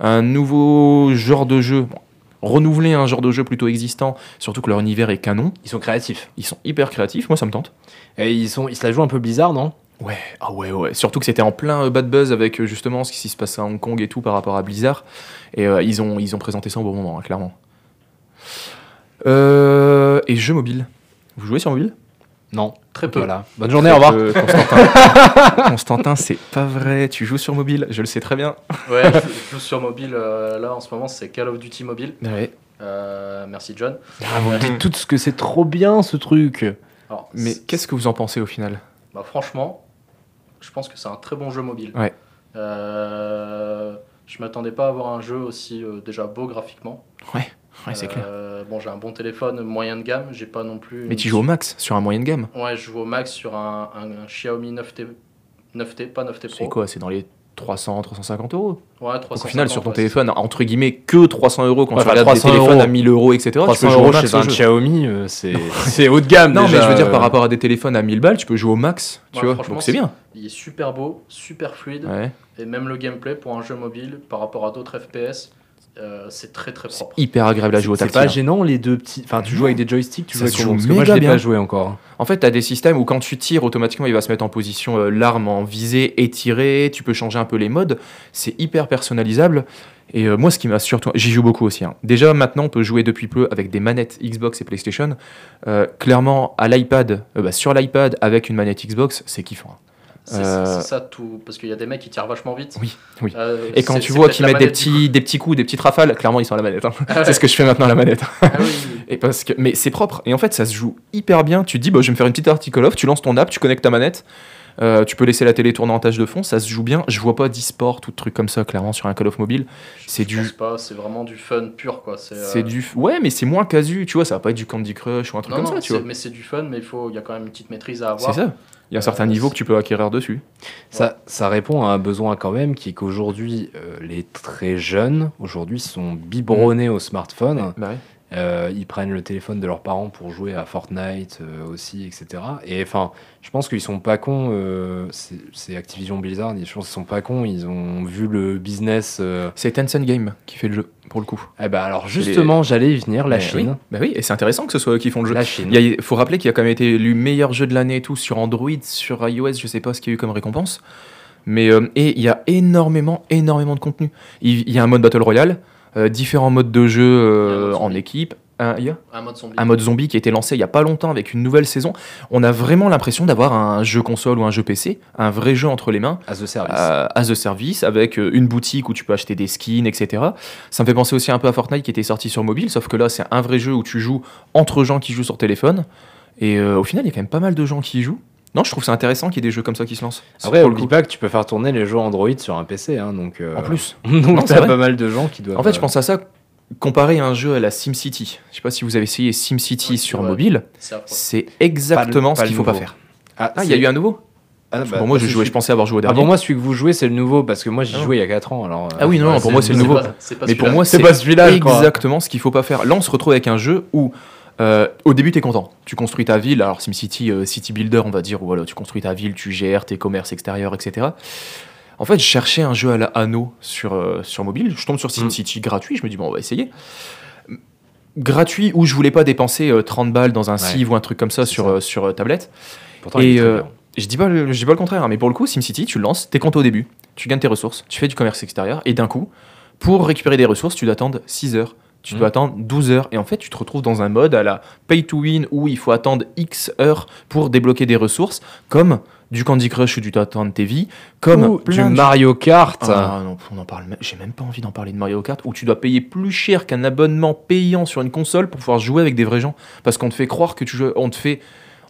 un nouveau genre de jeu, bon, renouveler un genre de jeu plutôt existant, surtout que leur univers est canon. Ils sont créatifs. Ils sont hyper créatifs, moi ça me tente. Et ils, sont, ils se la jouent un peu bizarre, non? Ouais, ah ouais, ouais. Surtout que c'était en plein euh, bad buzz avec justement ce qui se passait à Hong Kong et tout par rapport à Blizzard. Et euh, ils, ont, ils ont présenté ça au bon moment, hein, clairement. Euh, et jeux mobiles. Vous jouez sur mobile Non. Très peu. Voilà. Bonne journée, au revoir. Euh, Constantin, Constantin c'est pas vrai. Tu joues sur mobile, je le sais très bien. Ouais, je je joue sur mobile. euh, là, en ce moment, c'est Call of Duty Mobile. Ouais. Euh, merci, John. Ah, vous me dites tout ce que c'est trop bien ce truc. Alors, Mais qu'est-ce que vous en pensez au final? Bah, franchement, je pense que c'est un très bon jeu mobile. Ouais. Euh, je m'attendais pas à avoir un jeu aussi euh, déjà beau graphiquement. Ouais, ouais, c'est clair. Euh, Bon, j'ai un bon téléphone moyen de gamme. J'ai pas non plus. Mais tu joues au max sur un moyen de gamme. Ouais, je joue au max sur un, un- un Xiaomi 9T, 9T, pas 9T Pro. C'est quoi C'est dans les 300, 350 euros. Ouais, Donc 350. au final, sur ton ouais, téléphone, entre guillemets, que 300 euros quand Ouais, tu enfin, regardes des 300 téléphones euros. à 1000 euros, etc. tu peux 300 jouer au euros chez un jeu. Xiaomi, euh, c'est c'est haut de gamme. Non, déjà, mais je veux dire, euh, par rapport à des téléphones à 1000 balles, tu peux jouer au max, tu Ouais, vois. franchement, Donc c'est bien. Il est super beau, super fluide. Ouais. Et même le gameplay pour un jeu mobile par rapport à d'autres FPS, euh, c'est très très C'est propre. hyper agréable à jouer au C'est tactile. pas gênant les deux petits. Enfin, tu joues avec des joysticks, tu Ça joues avec joue comment Parce que moi, je l'ai bien. pas joué encore. En fait, tu as des systèmes où quand tu tires, automatiquement, il va se mettre en position euh, l'arme en visée et tirer. Tu peux changer un peu les modes. C'est hyper personnalisable. Et euh, moi, ce qui m'a surtout. J'y joue beaucoup aussi. hein. Déjà, maintenant, on peut jouer depuis peu avec des manettes Xbox et PlayStation. Euh, clairement, à l'iPad, euh, bah, sur l'iPad, avec une manette Xbox, c'est kiffant. C'est Euh, c'est ça tout. Parce qu'il y a des mecs qui tirent vachement vite. Oui, oui. Euh, Et quand c'est- tu c'est vois qu'ils mettent des petits, des petits coups, des petites rafales, clairement, ils sont à la manette. hein. Ah ouais. c'est ce que je fais maintenant à la manette. Ah oui, oui. Et parce que, mais c'est propre. Et en fait, ça se joue hyper bien. Tu te dis, bah, je vais me faire une petite article off. Tu lances ton app, tu connectes ta manette. Euh, tu peux laisser la télé tourner en tâche de fond. Ça se joue bien. Je vois pas d'e-sport ou de trucs comme ça, clairement, sur un Call of mobile. C'est Je du. pas, c'est vraiment du fun pur quoi. C'est C'est euh, du. Ouais, mais c'est moins casu. Tu vois, ça va pas être du Candy Crush ou un truc non, comme non, ça, tu c'est- vois. Mais c'est du fun, mais il faut, y a quand même une petite maîtrise à C'est avoir. ça. Il y a un certain niveau que tu peux acquérir dessus. Ça, ça répond à un besoin quand même qui est qu'aujourd'hui, euh, les très jeunes, aujourd'hui, sont biberonnés au smartphone. Bah ouais. Euh, ils prennent le téléphone de leurs parents pour jouer à Fortnite euh, aussi, etc. Et enfin, je pense qu'ils sont pas cons. euh, c'est Activision Blizzard. Je pense qu'ils sont pas cons. Ils ont vu le business. euh, C'est Tencent Game qui fait le jeu, pour le coup. Eh ben alors les- justement, j'allais y venir. La Mais Chine. Oui. Bah oui, et c'est intéressant que ce soit eux qui font le jeu. La Chine. Il a- faut rappeler qu'il y a quand même été élu meilleur jeu de l'année et tout sur Android, sur iOS, je sais pas ce qu'il y a eu comme récompense. Mais euh, et il y a énormément, énormément de contenu. Il, y a un mode Battle Royale, différents modes de jeu euh, en équipe. Un, mode zombie. un mode zombie qui a été lancé il y a pas longtemps avec une nouvelle saison. On a vraiment l'impression d'avoir un jeu console ou un jeu PC, un vrai jeu entre les mains. As the service. Euh, as a service avec euh, une boutique où tu peux acheter des skins, etc. Ça me fait penser aussi un peu à Fortnite qui était sorti sur mobile, sauf que là c'est un vrai jeu où tu joues entre gens qui jouent sur téléphone. Et euh, au final, il y a quand même pas mal de gens qui y jouent. Non, je trouve ça intéressant qu'il y ait des jeux comme ça qui se lancent. Après, Pour le oublie pas que tu peux faire tourner les jeux Android sur un PC, hein, donc. euh, En plus. donc Non, t'as pas mal de gens qui doivent. En fait, je euh, pense à ça comparé à un jeu à la SimCity. Je sais pas si vous avez essayé SimCity sur ouais. mobile. C'est exactement pas ce qu'il faut pas faire. Ah, Ah, il y a eu un nouveau Ah, bah, Pour moi, je, jouais, je pensais avoir joué au Ah, dernier. pour moi, celui que vous jouez, c'est le nouveau, parce que moi, j'y Ah. jouais il y a 4 ans. Alors, euh, Ah oui, non, Ouais, pour moi, c'est le nouveau. pas- Mais pour moi, C'est exactement ce qu'il faut pas faire. Là, on se retrouve avec un jeu où, euh, au début, tu es content. Tu construis ta ville. Alors, SimCity, euh, City Builder, on va dire, où, voilà, tu construis ta ville, tu gères tes commerces extérieurs, etc. En fait, je cherchais un jeu à la Anno sur, euh, sur mobile. Je tombe sur SimCity gratuit. Je me dis, bon, on va essayer. Gratuit où je voulais pas dépenser euh, 30 balles dans un Ouais. Civ ou un truc comme ça sur, ça. sur tablette. pourtant, Et je dis pas le, je dis pas le contraire, hein, mais pour le coup, SimCity, tu le lances, t'es content au début, tu gagnes tes ressources, tu fais du commerce extérieur, et d'un coup, pour récupérer des ressources, tu dois attendre 6 heures, tu Mhm. dois attendre 12 heures, et en fait, tu te retrouves dans un mode à la pay to win où il faut attendre X heures pour débloquer des ressources, comme du Candy Crush où tu dois attendre tes vies, comme du Mario Kart. Ah non, on en parle j'ai même pas envie d'en parler de Mario Kart où tu dois payer plus cher qu'un abonnement payant sur une console pour pouvoir jouer avec des vrais gens parce qu'on te fait croire que tu joues on te fait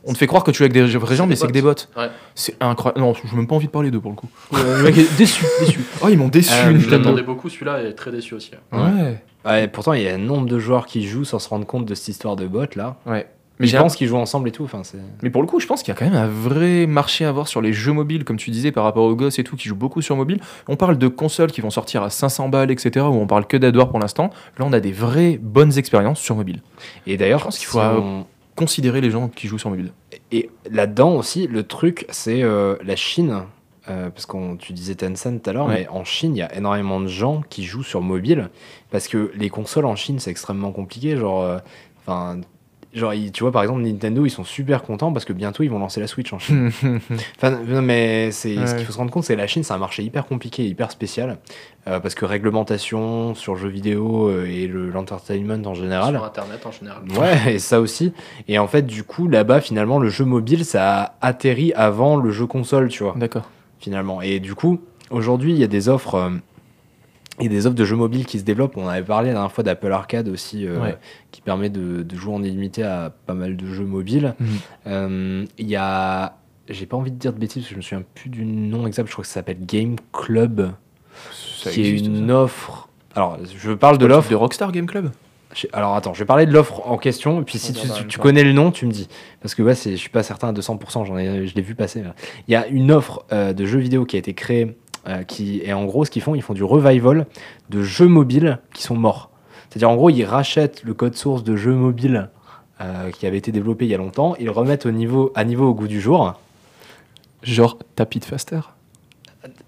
on te fait croire que tu joues avec des vrais gens mais c'est que des bots. Ouais. C'est incroyable. Non, j'ai même pas envie de parler d'eux pour le coup. le mec est déçu, déçu. Oh, ils m'ont déçu. Euh, Je l'attendais beaucoup, celui-là est très déçu aussi. Ouais. Ouais, pourtant, il y a un nombre de joueurs qui jouent sans se rendre compte de cette histoire de bot là. Ouais. Mais je pense qu'ils jouent ensemble et tout. Enfin. Mais pour le coup, je pense qu'il y a quand même un vrai marché à voir sur les jeux mobiles, comme tu disais, par rapport aux gosses et tout, qui jouent beaucoup sur mobile. On parle de consoles qui vont sortir à 500 balles, etc., où on parle que d'Adware pour l'instant. Là, on a des vraies bonnes expériences sur mobile. Et d'ailleurs, Je pense qu'il faut, on- Considérer les gens qui jouent sur mobile. Et là-dedans aussi, le truc, c'est euh, la Chine euh, parce que tu disais Tencent tout à l'heure, Ouais. mais en Chine, il y a énormément de gens qui jouent sur mobile, parce que les consoles en Chine, c'est extrêmement compliqué. Genre, euh, enfin, genre, ils- tu vois, par exemple, Nintendo, ils sont super contents parce que bientôt, ils vont lancer la Switch en Chine. Enfin, non, mais c'est ce qu'il faut se rendre compte, c'est la Chine, c'est un marché hyper compliqué, hyper spécial, euh, parce que réglementation sur jeux vidéo et le- l'entertainment en général. Sur Internet en général. Ouais, et ça aussi. Et en fait, du coup, là-bas, finalement, le jeu mobile, ça a atterri avant le jeu console, tu vois, D'accord. Finalement. Et du coup, aujourd'hui, il y a des offres. euh, et des offres de jeux mobiles qui se développent. On avait parlé la dernière fois d'Apple Arcade aussi, euh, Ouais. qui permet de, de jouer en illimité à pas mal de jeux mobiles. Mhm. Euh, Il y a. J'ai pas envie de dire de bêtises parce que je me souviens plus du nom exact. Je crois que ça s'appelle Game Club, Ça qui est une ça. offre. Alors, je parle de l'offre. de Rockstar Game Club? Alors attends, je vais parler de l'offre en question, et puis si tu, connais le nom, tu me dis. Parce que ouais, je suis pas certain à 200%, j'en ai, je l'ai vu passer. là. Il y a une offre euh, de jeux vidéo qui a été créée, euh, qui, et en gros, ce qu'ils font, ils font du revival de jeux mobiles qui sont morts. C'est-à-dire, en gros, ils rachètent le code source de jeux mobiles euh, qui avait été développé il y a longtemps, ils le remettent au niveau, à niveau au goût du jour. Genre Tapis de Faster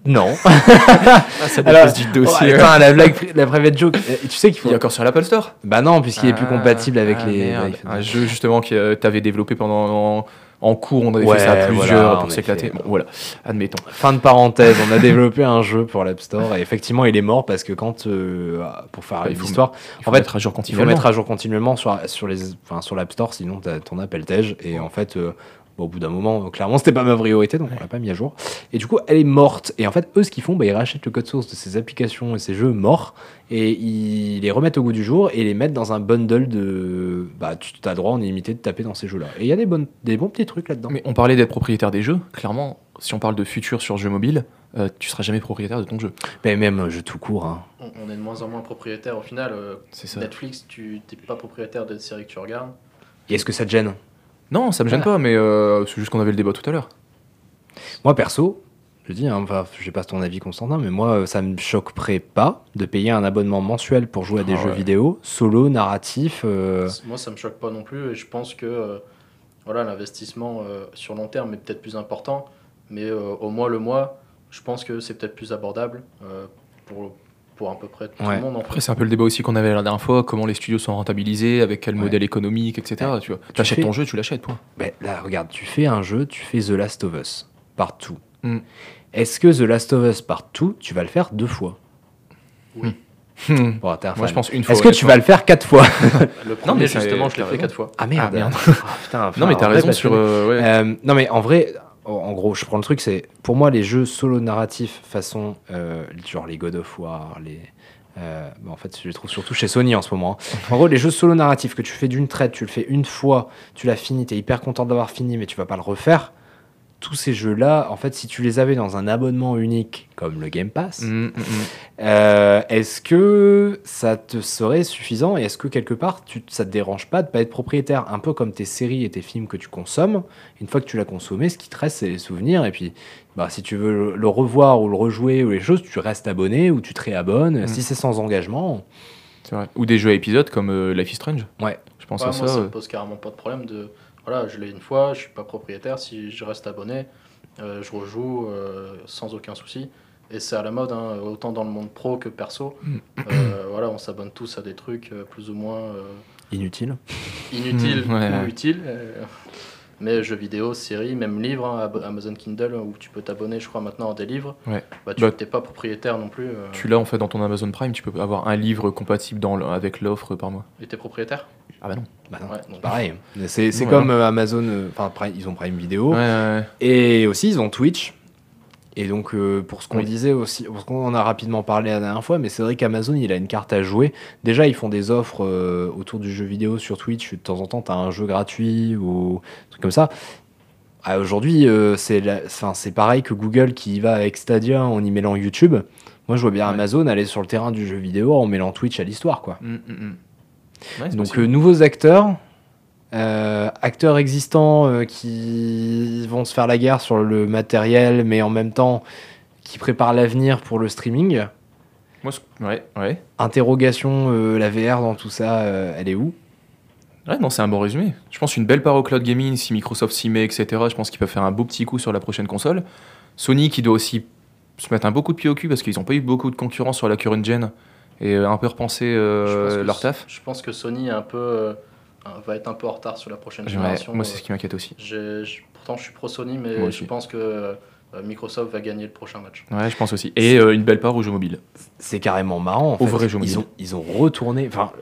Non. Ah, ça Alors, du dossier. La blague, la private joke. euh, Tu sais qu'il faut. Il est encore sur l'Apple Store? Bah non, puisqu'il est plus Ah, compatible avec ah, les. merde. Un jeu justement que tu avais développé pendant en, cours, on avait Ouais, fait ça à plusieurs voilà, on pour s'éclater. Bon, voilà, admettons. Fin de parenthèse, on a développé un jeu pour l'App Store et effectivement il est mort parce que quand, euh, pour faire l'histoire, Il faut En fait, mettre à jour il faut continuellement. mettre à jour continuellement sur, sur, les, enfin, sur l'App Store, sinon t'as ton app elle tège et en fait euh, bon, au bout d'un moment, clairement c'était pas ma priorité donc on l'a pas mis à jour. Et du coup elle est morte et en fait eux ce qu'ils font, bah, ils rachètent le code source de ces applications et ces jeux morts et ils les remettent au goût du jour et les mettent dans un bundle de... Bah tu as droit en illimité de taper dans ces jeux là. Et il y a des, bonnes, des bons petits trucs là-dedans. Mais on parlait d'être propriétaire des jeux. Clairement, si on parle de futur sur jeu mobile, euh, tu seras jamais propriétaire de ton jeu. Mais même euh, jeu tout court. hein. On, on est de moins en moins propriétaire au final. euh, C'est ça. Netflix, tu n'es pas propriétaire des séries que tu regardes. Et est-ce que ça te gêne? Non, ça me gêne pas, mais euh, c'est juste qu'on avait le débat tout à l'heure. Moi, perso, je dis, hein, enfin, je sais pas ton avis, Constantin, mais moi, euh, ça me choquerait pas de payer un abonnement mensuel pour jouer à des Ah jeux ouais. vidéo, solo, narratif. euh, Moi, ça me choque pas non plus. Et je pense que euh, voilà, l'investissement euh, sur long terme est peut-être plus important. Mais euh, au mois le mois, je pense que c'est peut-être plus abordable euh, pour, pour à peu près tout Ouais. le monde. En Après, fait. c'est un peu le débat aussi qu'on avait la dernière fois, comment les studios sont rentabilisés, avec quel Ouais. modèle économique, etc. Tu vois, tu achètes fais- ton jeu, tu l'achètes, point. ben, là, regarde, tu fais un jeu, tu fais The Last of Us, partout. Mm. Est-ce que The Last of Us partout, tu vas le faire deux fois? Hmm. Bon, t'es un Moi, fan. je pense une fois. Est-ce que tu vas le faire quatre fois? Le premier, mais justement, je l'ai fait quatre fois. Ah merde. Ah, merde. Ah, putain, Non, mais t'as vrai raison sur. euh, ouais. Euh, non mais en vrai, en- en gros, je prends le truc, c'est pour moi les jeux solo narratifs façon euh, genre les God of War, les euh, en fait je les trouve surtout chez Sony en ce moment. hein. En gros, les jeux solo narratifs que tu fais d'une traite, tu le fais une fois, tu l'as fini, t'es hyper content d'avoir fini, mais tu vas pas le refaire. Tous ces jeux-là, en fait, si tu les avais dans un abonnement unique comme le Game Pass, Mm, mm, mm. euh, est-ce que ça te serait suffisant et est-ce que quelque part tu, ça te dérange pas de pas être propriétaire un peu comme tes séries et tes films que tu consommes une fois que tu l'as consommé ce qui te reste c'est les souvenirs et puis bah, si tu veux le, revoir ou le rejouer ou les choses tu restes abonné ou tu te réabonnes si c'est sans engagement C'est vrai. Ou des jeux à épisodes comme euh, Life is Strange. Ouais. Je pense Ouais, à moi, ça. ça euh. me pose carrément pas de problème de. Voilà, je l'ai une fois, je suis pas propriétaire. Si je reste abonné, euh, je rejoue euh, sans aucun souci. Et c'est à la mode, hein, autant dans le monde pro que perso. Mm. Euh, voilà, on s'abonne tous à des trucs euh, plus ou moins euh, inutile inutiles Mm, ouais, ou ouais. utiles. Mais jeux vidéo, séries, même livres, hein, Amazon Kindle, où tu peux t'abonner, je crois, maintenant à des livres. Ouais. Bah, tu Bah, n'es pas propriétaire non plus. euh, Tu l'as en fait dans ton Amazon Prime, tu peux avoir un livre compatible dans le- avec l'offre par mois. Et t'es propriétaire? Ah bah non. Bah non, Ouais, donc- pareil c'est Ouais, comme euh, Amazon euh, enfin Prime- ils ont Prime Vidéo Ouais, ouais, ouais. Et aussi, ils ont Twitch. Et donc, euh, pour ce qu'on Oui. disait aussi, parce qu'on en a rapidement parlé la dernière fois, mais c'est vrai qu'Amazon, il a une carte à jouer. Déjà, ils font des offres euh, autour du jeu vidéo sur Twitch. De temps en temps, tu as un jeu gratuit ou un truc comme ça. Ah, Aujourd'hui, euh, c'est pareil que Google qui y va avec Stadia en y mêlant YouTube. Moi, je vois bien Ouais. Amazon aller sur le terrain du jeu vidéo en mêlant Twitch à l'histoire, quoi. Mm, mm, mm. Ouais, c'est Donc euh, nouveaux acteurs, euh, acteurs existants euh, qui vont se faire la guerre sur le matériel, mais en même temps qui préparent l'avenir pour le streaming. Moi, ouais, ouais. Interrogation, euh, la VR dans tout ça, euh, elle est où? Ouais, non, c'est un bon résumé. Je pense une belle part au cloud gaming, si Microsoft s'y met, etc. Je pense qu'ils peuvent faire un beau petit coup sur la prochaine console. Sony qui doit aussi se mettre un beaucoup de pied au cul parce qu'ils n'ont pas eu beaucoup de concurrence sur la current gen et un peu repenser euh, leur taf. Je pense que Sony est un peu, euh, va être un peu en retard sur la prochaine Ouais, génération. moi, c'est ce qui m'inquiète aussi. Pourtant, je suis pro Sony, mais je pense que euh, Microsoft va gagner le prochain match. Ouais, je pense aussi. Et euh, une belle part au jeu mobile. C'est carrément marrant. En Au fait. vrai jeu ils mobile. ont, ils ont retourné. Enfin,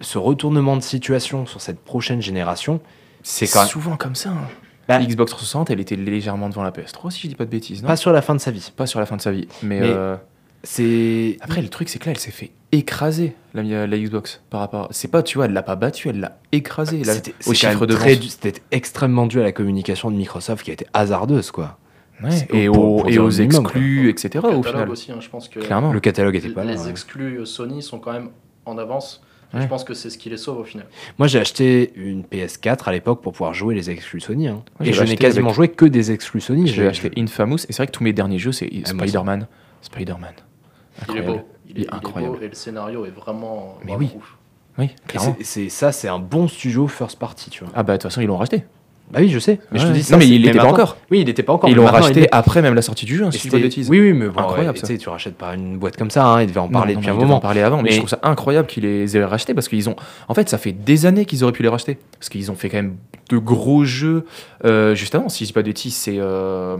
ce retournement de situation sur cette prochaine génération, C'est quand même- souvent comme ça. hein. Bah- L'Xbox 360, elle était légèrement devant la PS3, si je dis pas de bêtises. Non? Pas sur la fin de sa vie. Pas sur la fin de sa vie. Mais, Mais- euh, C'est. après, le truc, c'est que là, elle s'est fait écraser, la, la Xbox, par rapport. C'est pas, tu vois, elle l'a pas battue, elle l'a C'était au chiffre de très vente. dû- C'était extrêmement dû à la communication de Microsoft qui a été hasardeuse, quoi. Ouais, et, pour- aux, pour et dire aux le minimum, exclus, etc. Le au catalogue final. aussi, hein, je pense que Clairement. Le catalogue était pas là. les ouais. exclus Sony sont quand même en avance. Ouais. Je pense que c'est ce qui les sauve au final. Moi, j'ai acheté une PS4 à l'époque pour pouvoir jouer les exclus Sony. hein. Ouais, et je n'ai quasiment avec- joué que des exclus Sony. J'ai J'ai acheté Infamous, et c'est vrai que tous mes derniers jeux, c'est Ah. Spider-Man. Spider-Man. Il est Incroyable. beau. Il est, incroyable. beau et le scénario est vraiment, Mais oui. ouf. Oui, clairement. c'est- c'est ça, c'est un bon studio first party, tu vois. Ah bah, de toute façon, ils l'ont racheté. Bah oui, je sais. Mais je te Ouais. dis ça. Non, mais il l'était pas encore. Oui, il n'était pas encore. Ils l'ont racheté après même la sortie du jeu, hein, si je dis pas bêtises. Oui, oui, mais bon, Incroyable, ouais, tu sais, tu rachètes pas une boîte comme ça. hein, il devait en parler Non, depuis non, un ils devaient moment. en parler avant, mais, Mais- je trouve ça incroyable qu'ils les aient rachetés parce qu'ils ont. En fait, ça fait des années qu'ils auraient pu les racheter parce qu'ils ont fait quand même de gros jeux. Euh, juste avant, si je dis pas de bêtises, c'est. euh,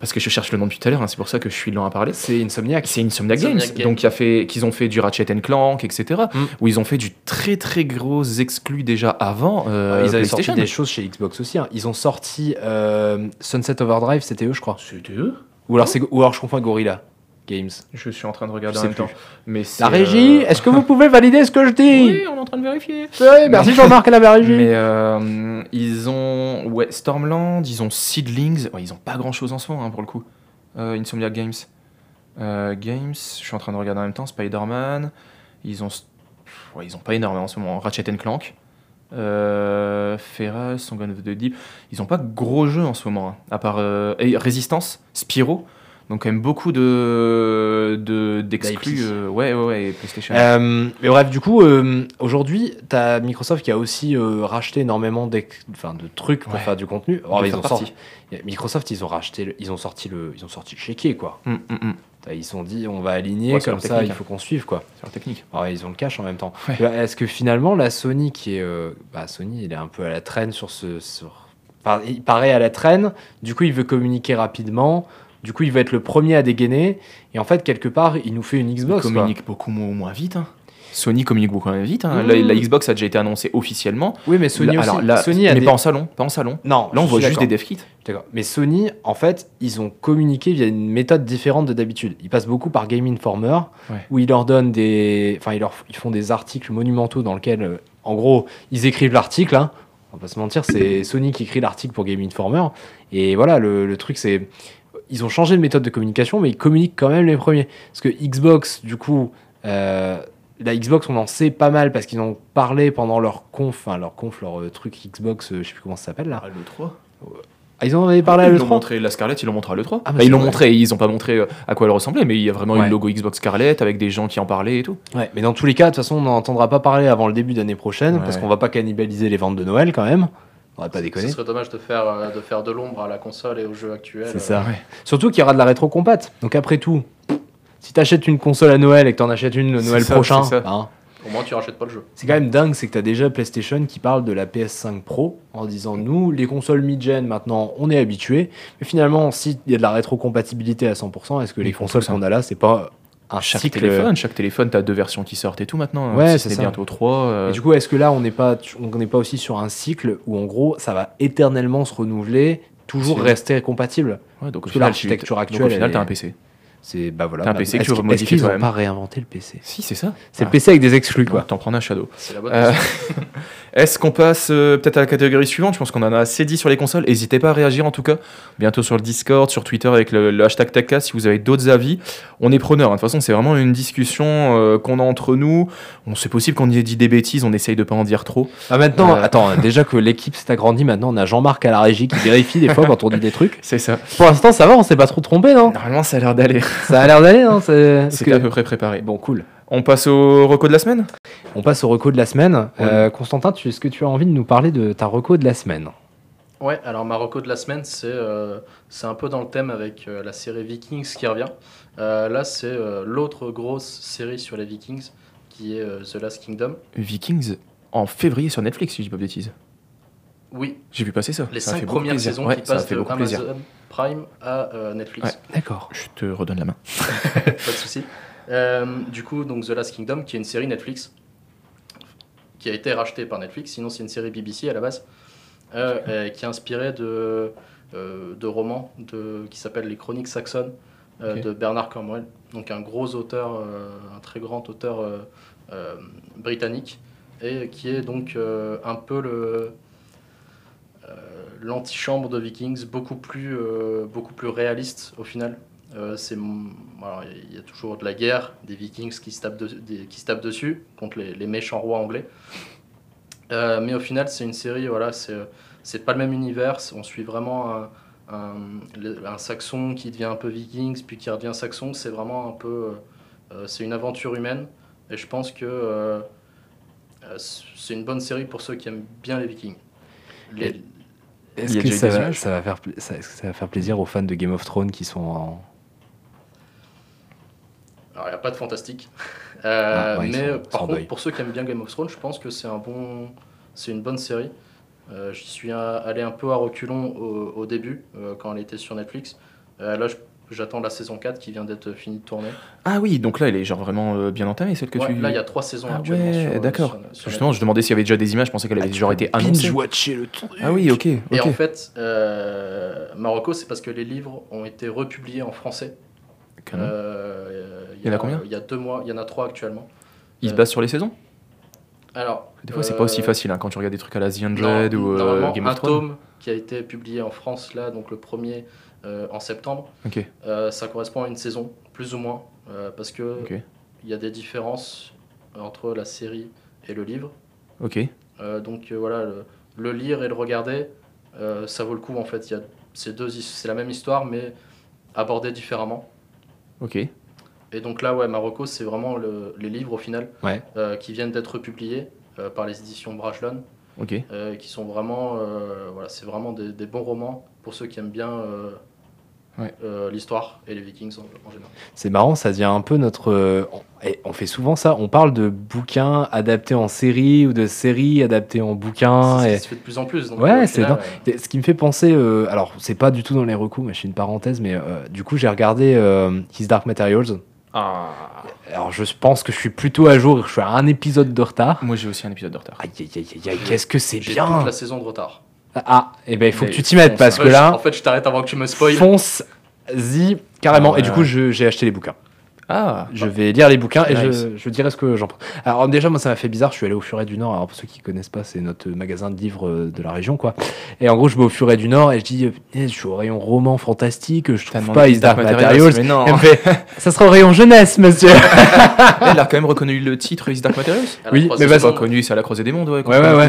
Parce que je cherche le nom depuis tout à l'heure, hein, c'est pour ça que je suis lent à parler. C'est Insomniac. C'est Insomniac Games, Insomniac Games. donc qui a fait, qu'ils ont fait du Ratchet Clank, etc. Mm. Où ils ont fait du très très gros exclus déjà avant. euh, ils avaient sorti des choses chez Xbox aussi. hein. Ils ont sorti euh, Sunset Overdrive, c'était eux, je crois. C'était eux? Ou alors, c'est- ou alors je confonds avec Gorilla Games. Je suis en train de regarder en même plus. temps. Mais La régie, euh, est-ce que vous pouvez valider ce que je dis Oui, on est en train de vérifier. Oui, merci Jean-Marc à la régie. Mais euh, ils ont ouais, Stormland, ils ont Seedlings. Ouais, ils ont pas grand chose en ce moment hein, pour le coup. Euh, Insomniac Games. Euh, Games, je suis en train de regarder en même temps. Spider-Man. Ils ont. Ouais, ils ont pas énormément en ce moment. Ratchet Clank. Euh, Song of the Deep. Ils ont pas gros jeux en ce moment. hein, à part et Resistance, Spyro. Donc quand même beaucoup de de- d'exclus. Euh, ouais, ouais, ouais, PlayStation. Euh, mais bref, du coup, euh, aujourd'hui, t'as Microsoft qui a aussi euh, racheté énormément d'ex- enfin, de trucs pour Ouais. faire du contenu. Alors, De ils ont sorti, Microsoft, ils ont racheté, le- ils ont sorti le, ils ont sorti le chéquier quoi. Hum, hum, hum. Ils se sont dit, on va aligner Ouais, comme ça, il faut qu'on suive quoi. C'est leur technique. Alors, ils ont le cash en même temps. Ouais. Là, Est-ce que finalement, la Sony qui est, euh, bah, Sony, il est un peu à la traîne sur ce, sur- enfin, il paraît à la traîne. Du coup, il veut communiquer rapidement. Du coup, il veut être le premier à dégainer. Et en fait, quelque part, il nous fait une Xbox. Ils quoi. communiquent beaucoup mo- moins vite. hein. Sony communique beaucoup moins vite. hein. Mmh. La, la Xbox a déjà été annoncée officiellement. Oui, mais Sony Là- aussi. alors là, Sony a mais des- pas en salon, pas en salon. Non, Là, on voit juste des dev kits. D'accord. Mais Sony, en fait, ils ont communiqué via une méthode différente de d'habitude. Ils passent beaucoup par Game Informer, Ouais. où ils leur donnent des, enfin, ils leur, ils font des articles monumentaux dans lesquels, euh, en gros, ils écrivent l'article. Hein. On va pas se mentir, c'est Sony qui écrit l'article pour Game Informer. Et voilà, le, le truc, c'est, ils ont changé de méthode de communication, mais ils communiquent quand même les premiers. Parce que Xbox, du coup. euh, la Xbox, on en sait pas mal parce qu'ils ont parlé pendant leur conf, enfin leur conf, leur euh, truc Xbox, euh, je sais plus comment ça s'appelle là. l'E3. Ah, ils en avaient parlé à ils l'E3 l'ont montré, la Scarlett, ils l'ont montré à l'E3. Ah, bah, Bah, ils l'ont montré, ils ont pas montré euh, à quoi elle ressemblait, mais il y a vraiment eu Ouais. le logo Xbox Scarlett avec des gens qui en parlaient et tout. Ouais, mais dans tous les cas, de toute façon, on n'en entendra pas parler avant le début d'année prochaine, Ouais. parce qu'on va pas cannibaliser les ventes de Noël quand même. On va pas Ce déconner. serait dommage de faire, euh, de faire de l'ombre à la console et aux jeux actuels. C'est euh, ça. Surtout qu'il y aura de la rétro-compat. Donc après tout, si t'achètes une console à Noël et que t'en achètes une le Noël ça, prochain, hein, Au moins, tu rachètes pas le jeu. c'est quand même dingue, c'est que t'as déjà PlayStation qui parle de la PS5 Pro en disant nous, les consoles mid-gen maintenant, on est habitués. Mais finalement, s'il y a de la rétrocompatibilité à 100%, est-ce que les consoles qu'on a là, c'est pas un Chaque cycle téléphone, chaque téléphone, t'as deux versions qui sortent et tout maintenant. Ouais, Si c'est bientôt trois. euh, Et du coup, est-ce que là, on n'est pas, on n'est pas aussi sur un cycle où, en gros, ça va éternellement se renouveler, toujours rester compatible? Ouais, donc parce final, l'architecture tu- actuelle, donc au final, elle t'as un PC. C'est bah voilà. T'as un bah, PC que tu remodifies Est-ce qu'ils n'ont toi-même. pas réinventé le PC Si, c'est ça. C'est Ah. le PC avec des exclus, quoi. T'en prends un Shadow. C'est la bonne Euh, question. Est-ce qu'on passe euh, peut-être à la catégorie suivante? Je pense qu'on en a assez dit sur les consoles. N'hésitez pas à réagir en tout cas. Bientôt sur le Discord, sur Twitter avec le, le hashtag TechCast si vous avez d'autres avis. On est preneur. hein. De toute façon, c'est vraiment une discussion euh, qu'on a entre nous. On C'est possible qu'on y ait dit des bêtises. On essaye de pas en dire trop. Ah, maintenant, Euh. attends, déjà que l'équipe s'est agrandie, maintenant on a Jean-Marc à la régie qui vérifie des fois quand on dit des trucs. C'est ça. Pour l'instant, ça va, on s'est pas trop trompé, non? Normalement, ça a l'air d'aller. Ça a l'air d'aller, hein c'est- que- à peu près préparé. Bon, cool. On passe au reco de la semaine? On passe au reco de la semaine. Euh, Constantin, tu, est-ce que tu as envie de nous parler de ta reco de la semaine? Ouais, alors Marocco de la semaine, c'est euh, c'est un peu dans le thème avec euh, la série Vikings qui revient. Euh, là, c'est euh, l'autre grosse série sur les Vikings qui est euh, The Last Kingdom. Vikings en février sur Netflix, si je dis pas de bêtises. Oui, J'ai vu passer ça. les Ça cinq premières saisons Ouais, qui passent de plaisir. Amazon Prime à euh, Netflix. Ouais. D'accord. Je te redonne la main. Pas de souci. Euh, du coup, donc The Last Kingdom, qui est une série Netflix, qui a été rachetée par Netflix. Sinon, c'est une série BBC à la base, euh, qui est inspirée de, de romans de, qui s'appellent Les Chroniques saxonnes de Bernard Cornwell, donc un gros auteur, un très grand auteur britannique, et qui est donc un peu le l'antichambre de Vikings, beaucoup plus, euh, beaucoup plus réaliste au final. Euh, c'est il y a toujours de la guerre, des Vikings qui se tapent, qui se tapent dessus contre les, méchants rois anglais. Euh, mais au final, c'est une série, voilà, c'est pas le même univers. On suit vraiment un, un, saxon qui devient un peu Vikings, puis qui redevient saxon. C'est vraiment un peu, euh, c'est une aventure humaine. Et je pense que euh, euh, c'est une bonne série pour ceux qui aiment bien les Vikings. Les- Est-ce que ça va, images ça, va faire, pla- ça, est-ce que ça va faire plaisir aux fans de Game of Thrones qui sont en. Alors, il n'y a pas de fantastique. Euh, Ah, ouais, mais sont- par contre, deuil. pour ceux qui aiment bien Game of Thrones, je pense que c'est un bon, c'est une bonne série. Euh, J'y suis a- allé un peu à reculons au, au début, euh, quand elle était sur Netflix. Euh, là, je- j'attends la saison 4 qui vient d'être finie de tourner. Ah oui, donc là, elle est genre vraiment euh, bien entamée, celle que Ouais, tu. Là, il y a trois saisons Ah actuellement. sur- ouais, d'accord. sur- sur Justement, je demandais s'il y avait déjà des images, je pensais qu'elle avait genre été annoncée. watcher le truc. Ah oui, ok. Et en fait, euh, Marocco, c'est parce que les livres ont été republiés en français. Euh, Il y en a combien Il y a deux mois, il y en a trois actuellement. Il se euh, base sur les saisons Alors, Des fois, c'est pas aussi euh, facile hein, quand tu regardes des trucs à la The Non, 100 ou euh, normalement, Game un of Thrones. tome qui a été publié en France, là, donc le premier euh, en septembre, euh, ça correspond à une saison, plus ou moins, euh, parce que il y a des différences entre la série et le livre. ok. Euh, donc euh, voilà, le, le lire et le regarder, euh, ça vaut le coup en fait. Deux, c'est la même histoire, mais abordée différemment. Ok. Et donc là, ouais, Marocco, c'est vraiment le- les livres au final Ouais. euh, qui viennent d'être publiés euh, par les éditions Brajlon. Euh, qui sont vraiment, euh, voilà, c'est vraiment des, des bons romans pour ceux qui aiment bien euh, Ouais. euh, l'histoire et les Vikings en, en général. C'est marrant, ça devient un peu notre. euh, on, et on fait souvent ça. On parle de bouquins adaptés en série ou de séries adaptées en bouquins. c'est ce et- qui se fait de plus en plus. Donc, Ouais, au c'est. Ce qui me fait penser, euh, alors c'est pas du tout dans les recos, mais je fais une parenthèse, mais euh, du coup j'ai regardé euh, His Dark Materials. Ah. Alors je pense que je suis plutôt à jour, je suis à un épisode de retard. Moi, j'ai aussi un épisode de retard. Aïe aïe aïe aïe, qu'est-ce que c'est j'ai bien toute la saison de retard. Ah, et ben il faut Mais que tu t'y mettes parce que là, en fait, je t'arrête avant que tu me spoil. fonce-y carrément. Ah et du coup j'ai acheté les bouquins. Ah. Je vais lire les bouquins et Nice. je, je dirai ce que j'en pense. Alors déjà moi ça m'a fait bizarre, je suis allé au Furet du Nord, alors pour ceux qui connaissent pas c'est notre magasin de livres euh, de la région quoi. Et en gros je vais au Furet du Nord et je dis euh, Eh, je suis au rayon roman fantastique, je trouve pas Is Dark Materials. Materials, mais non. Fait ça sera au rayon jeunesse monsieur. Elle a quand même reconnu le titre His Dark Materials Oui, mais C'est vas-y. pas saison, connu, c'est à la croisée des mondes, ouais. Ouais ouais ouais.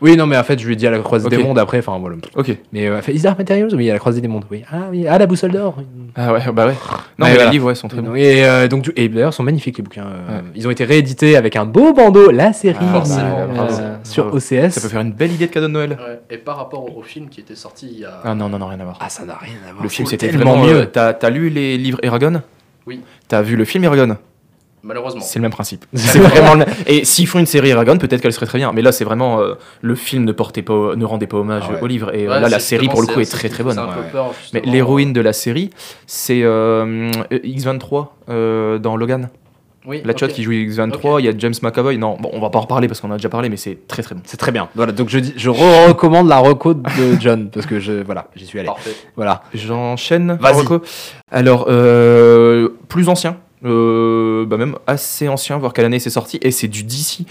Oui non mais en fait je lui ai dit à la croisée Ok. des mondes après, enfin voilà. Ok. Mais euh, elle fait Is Materials? Oui à la croisée des mondes, oui. Ah oui, ah la boussole d'or. oui. Ah ouais, bah ouais. Non, mais voilà. les livres, ouais, sont très bons. Et, euh, donc, du- et d'ailleurs, ils sont magnifiques les bouquins. euh, Ouais. Ils ont été réédités avec un beau bandeau, la série, Ah, Forcément, euh, sur Bravo. OCS. Ça peut faire une belle idée de cadeau de Noël. ouais. Et par rapport au, film qui était sorti il y a. Ah non, non, non, rien à voir. Ah, ça n'a rien à voir. Le film, c'était tellement vraiment mieux. mieux. T'as t'as lu les livres Eragon? Oui. T'as vu le film Eragon? Malheureusement. C'est le même principe. C'est vraiment le même. Et s'ils font une série Eragon, peut-être qu'elle serait très bien. Mais là, c'est vraiment euh, le film ne portait pas, ne rendait pas hommage Ah ouais. au livre. Et euh, Ouais, là, la série pour le coup est très très bonne. c'est un peu Ouais. peur, Mais l'héroïne de la série, c'est euh, X23 euh, dans Logan. Oui, La ok. chatte qui joue X23, Ok. il y a James McAvoy. Non, bon, on va pas en reparler parce qu'on a déjà parlé, mais c'est très très bon. C'est très bien. Voilà, donc je, dis, je recommande la reco de John parce que je, voilà, j'y suis allé. Parfait. Voilà. J'enchaîne. Vas-y. Alors, euh, plus ancien. Euh, bah même assez ancien, voir quelle année c'est sorti, et c'est du DC.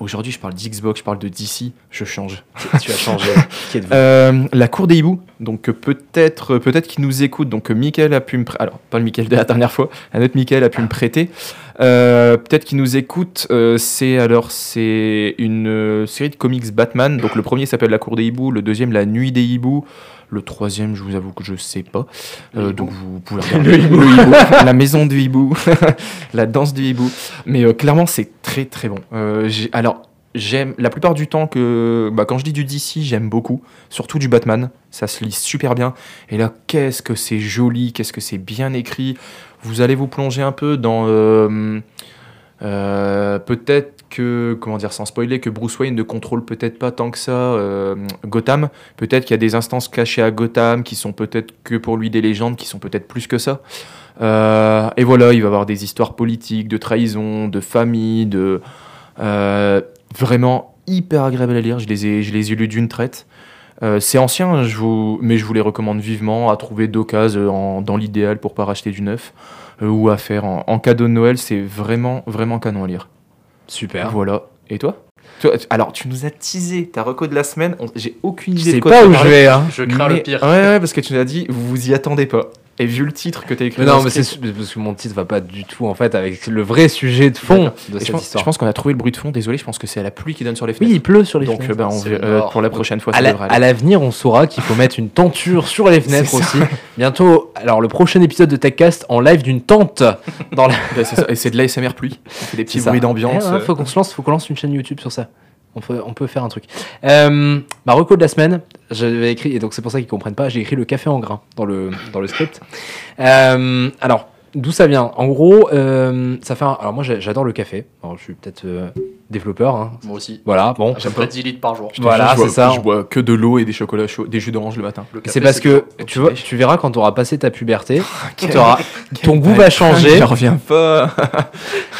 Aujourd'hui, je parle d'Xbox, je parle de DC, je change. tu as changé. Qui êtes-vous Euh, la cour des hiboux, donc peut-être peut-être qu'il nous écoute, donc Mickaël a pu me prêter, alors pas le Mickaël de la dernière fois, un autre Mickaël a pu me prêter, Euh, peut-être qu'il nous écoute, c'est alors c'est une série de comics Batman, donc le premier s'appelle La cour des hiboux, le deuxième La nuit des hiboux, le troisième je vous avoue que je sais pas, Euh, donc vous pouvez regarder. le hibou, la maison du hibou, la danse du hibou, mais euh, clairement c'est très très bon. Euh, alors j'aime la plupart du temps que bah, quand je dis du DC, j'aime beaucoup, surtout du Batman. Ça se lit super bien. Et là, qu'est-ce que c'est joli, qu'est-ce que c'est bien écrit. Vous allez vous plonger un peu dans euh, euh, peut-être que comment dire sans spoiler que Bruce Wayne ne contrôle peut-être pas tant que ça euh, Gotham. Peut-être qu'il y a des instances cachées à Gotham qui sont peut-être que pour lui des légendes, qui sont peut-être plus que ça. Euh, et voilà, il va avoir des histoires politiques, de trahison, de famille, de euh, vraiment hyper agréable à lire. Je les ai, je les ai lus d'une traite. C'est ancien, mais je vous les recommande vivement à trouver d'occasion dans l'idéal pour pas racheter du neuf ou à faire en, en cadeau de Noël. C'est vraiment, vraiment canon à lire. Super. Voilà. Et toi Alors, tu nous as teasé ta reco de la semaine. On- J'ai aucune Je idée sais de quoi pas tu où je vais, hein. Je crains Mais- le pire. Ouais, ouais, parce que tu nous as dit, vous vous y attendez pas. Et vu le titre que tu as écrit, Mais non, mais c'est parce que mon titre va pas du tout en fait avec le vrai sujet de fond de Et cette je pense, histoire. je pense qu'on a trouvé le bruit de fond. Désolé, je pense que c'est la pluie qui donne sur les oui, fenêtres. il pleut sur les Donc, fenêtres. euh, bah, on euh, pour la prochaine fois, à ça la- à l'avenir, on saura qu'il faut mettre une tenture sur les fenêtres aussi. ça. Bientôt, alors le prochain épisode de TechCast en live d'une tente dans la. Bah, c'est ça. Et c'est de l'ASMR pluie. On fait des petits bruits d'ambiance. Eh ouais, faut qu'on se lance, faut qu'on lance une chaîne YouTube sur ça. On peut, on peut faire un truc. Euh, ma de la semaine, j'avais écrit, et donc c'est pour ça qu'ils comprennent pas, j'ai écrit le café en grain dans le, dans le script. Euh, alors, d'où ça vient? En gros, euh, ça fait un- Alors moi j'adore le café. Alors, je suis peut-être euh, développeur. hein. Moi aussi. Voilà, bon. Peu près 10 litres par jour. Je Voilà, je c'est ça. Je bois que de l'eau et des chocolats chauds, des jus d'orange le matin. C'est parce que tu, vois, tu verras quand tu auras passé ta puberté, Quel- t'auras- ton goût va changer. J'en reviens pas.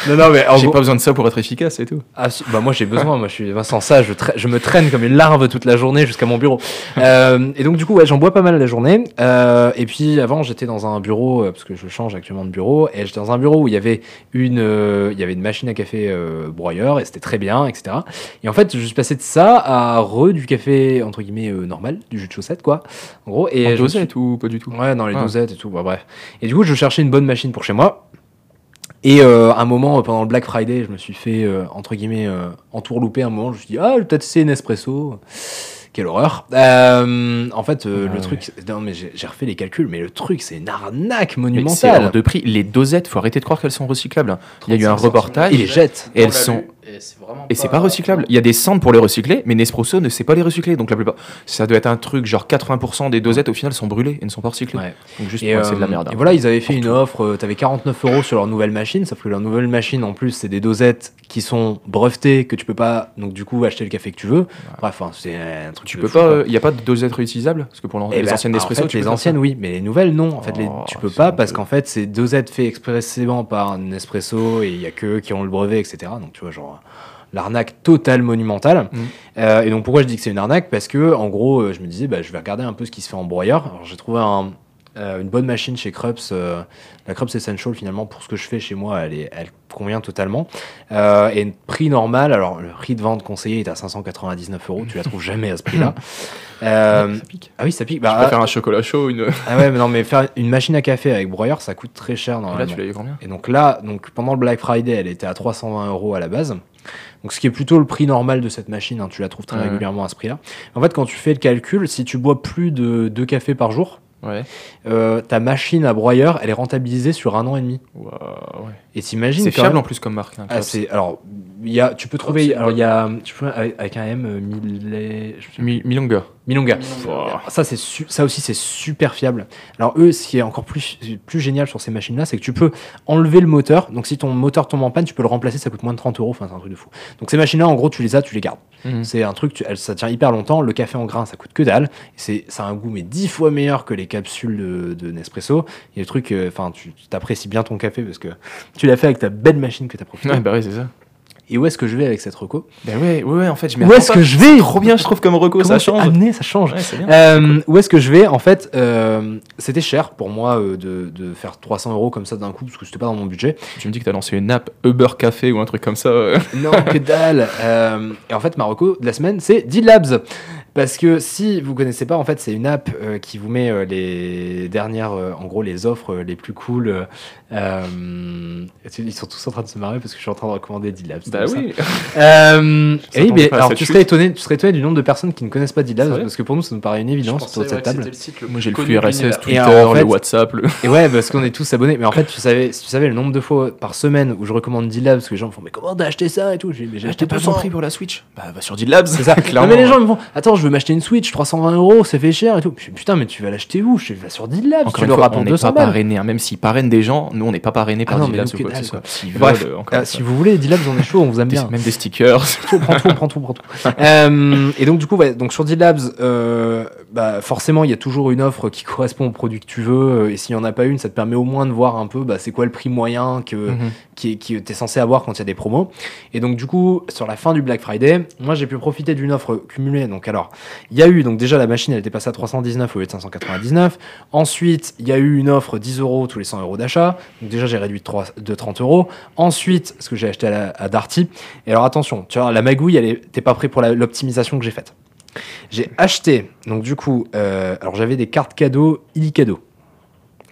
Non, non, mais J'ai pas besoin de ça pour être efficace et tout. Ah, bah moi j'ai besoin, moi je suis sans ça, je, je me traîne comme une larve toute la journée jusqu'à mon bureau. Euh, et donc du coup ouais, j'en bois pas mal la journée. Euh, et puis avant j'étais dans un bureau euh, parce que je change actuellement de bureau et j'étais dans un bureau où il y avait une, euh, il y avait une machine à café broyeur et c'était très bien, etc. Et en fait je suis passé de ça à re du café entre guillemets euh, normal, du jus de chaussette quoi. En gros et En me suis- dosette ou pas du tout? Ouais, dans les Ah. dosettes et tout, bah, bref. Et du coup, je cherchais une bonne machine pour chez moi. Et euh, un moment, euh, pendant le Black Friday, je me suis fait, euh, entre guillemets, euh, entourlouper un moment. Je me suis dit, ah, je vais peut-être essayer Nespresso. Quelle horreur. Euh, en fait, euh, Ah le ouais. truc, non, mais j'ai refait les calculs, mais le truc, c'est une arnaque monumentale. de prix. Les dosettes, faut arrêter de croire qu'elles sont recyclables. Il y a eu un 35 reportage. Il les jette. Et elles sont- Et c'est vraiment Et c'est pas recyclable. Il y a des centres pour les recycler, mais Nespresso ne sait pas les recycler. Donc la plupart, ça doit être un truc genre 80% des dosettes au final sont brûlées et ne sont pas recyclées. Ouais. Donc juste c'est de la euh, merde. hein. et voilà, ils avaient fait une offre, euh, t'avais 49 euros sur leur nouvelle machine, sauf que leur nouvelle machine, en plus, c'est des dosettes qui sont brevetées, que tu peux pas, donc du coup, acheter le café que tu veux. Bref, enfin, c'est un truc Tu peux fou, pas, il y a pas de dosettes réutilisables? Parce que pour Eh les ben, anciennes en Nespresso, fait, tu les anciennes, oui, mais les nouvelles, non. En fait, les, Oh, tu peux pas parce qu'en fait, c'est dosettes fait expressément par Nespresso et il y a que eux qui ont le brevet, etc. Donc, tu vois, genre, l'arnaque totale monumentale. Mm. Euh, et donc, pourquoi je dis que c'est une arnaque? Parce que, en gros, euh, je me disais, bah, je vais regarder un peu ce qui se fait en broyeur. Alors, j'ai trouvé un- euh, une bonne machine chez Krups, euh, la Krups Essential, finalement, pour ce que je fais chez moi, elle, est, elle convient totalement. Euh, et prix normal, alors le prix de vente conseillé est à 599 euros, tu la trouves jamais à ce prix-là. Euh, Ça pique. ah oui, ça pique. Je Bah, préfère un chocolat chaud, une. ah ouais, mais non, mais faire une machine à café avec broyeur, ça coûte très cher Là, normalement. tu l'as eu combien? Et donc là, donc pendant le Black Friday, elle était à 320 euros à la base. Donc ce qui est plutôt le prix normal de cette machine, hein, tu la trouves très Ouais. régulièrement à ce prix-là. En fait, quand tu fais le calcul, si tu bois plus de 2 cafés par jour, Ouais. euh, ta machine à broyeur, elle est rentabilisée sur un an et demi. Ouais. Et t'imagines C'est fiable en plus comme marque. hein, Ah, alors y a, tu peux trouver, alors il y a, tu peux avec, un M, euh. Mi- Milonga. Milonga. Milonga. Ça, ça aussi, c'est super fiable. Alors, eux, ce qui est encore plus, plus génial sur ces machines-là, c'est que tu peux enlever le moteur. Donc, si ton moteur tombe en panne, tu peux le remplacer, ça coûte moins de 30 euros. Enfin, c'est un truc de fou. Donc, ces machines-là, en gros, tu les as, tu les gardes. Mhm. C'est un truc, tu- ça tient hyper longtemps. Le café en grain, ça coûte que dalle. Ça a un goût, mais 10 fois meilleur que les capsules de, de Nespresso. Et le truc, euh, enfin, tu tu t'apprécies bien ton café parce que tu l'as fait avec ta belle machine que tu as profité. Ouais, bah ouais, c'est ça. Et où est-ce que je vais avec cette reco? Bah ouais, ouais, ouais, en fait, je Où est-ce que je vais? Trop bien, je trouve, comme reco, Comment ça change. amené, ça change. Ouais, c'est bien. Euh, où est-ce que je vais? En fait, euh, c'était cher pour moi euh, de, de faire 300 euros comme ça d'un coup parce que c'était pas dans mon budget. Tu me dis que t'as lancé une app Uber Café ou un truc comme ça. euh. Non, que dalle. Et en fait, Marocco de la semaine, c'est D-Labs. Parce que si vous connaissez pas, en fait, c'est une app euh, qui vous met euh, les dernières, euh, en gros, les offres les plus cool. Euh, ils sont tous en train de se marrer parce que je suis en train de recommander D-Labs. Bah oui. Euh, et oui, mais alors tu serais étonné, tu serais étonné du nombre de personnes qui ne connaissent pas D-Labs parce que pour nous, ça nous paraît une évidence autour de cette table. Moi j'ai le flux RSS. Twitter, en fait- le WhatsApp. Le... Et ouais, parce qu'on est tous abonnés. Mais en fait, tu savais, si tu savais le nombre de fois par semaine où je recommande D-Labs, parce que les gens me font, mais comment t'as acheté ça et tout? J'ai acheté pas 200. compris pour la Switch Bah va sur D-Labs. C'est ça. clairement. Non, mais les gens me font, attends, je veux m'acheter une Switch, 320 euros, ça fait cher et tout. Je dis, putain, mais tu vas l'acheter où? Je dis, va sur D-Labs, tu l'auras pour on n'est 200 pas balles. parrainé. hein. Même s'ils parrainent des gens, nous on n'est pas parrainé Ah par non, mais D-Labs nous, ou quoi que ce soit. Bref, veulent, euh, une si vous voulez, D-Labs, on est chaud, on vous aime Des- bien. Même des stickers. tout, prends tout, prends tout, prends tout. Euh, et donc du coup, ouais, donc sur D-Labs, euh, bah, forcément, il y a toujours une offre qui correspond au produit que tu veux. euh, Et s'il n'y en a pas une, ça te permet au moins de voir un peu bah, c'est quoi le prix moyen que, Mhm. qui, qui t'es censé avoir quand il y a des promos. Et donc du coup, sur la fin du Black Friday, moi j'ai pu profiter d'une offre cumulée. Donc alors, il y a eu, donc déjà la machine elle était passée à 319 au lieu de 599. Ensuite, il y a eu une offre 10 euros tous les 100 euros d'achat. Donc déjà j'ai réduit de, 3 de 30 euros. Ensuite, ce que j'ai acheté à, la- à Darty. Et alors attention, tu vois, la magouille, t'es pas prêt pour l'optimisation que j'ai faite. J'ai acheté, donc du coup, euh, alors j'avais des cartes cadeaux Illicado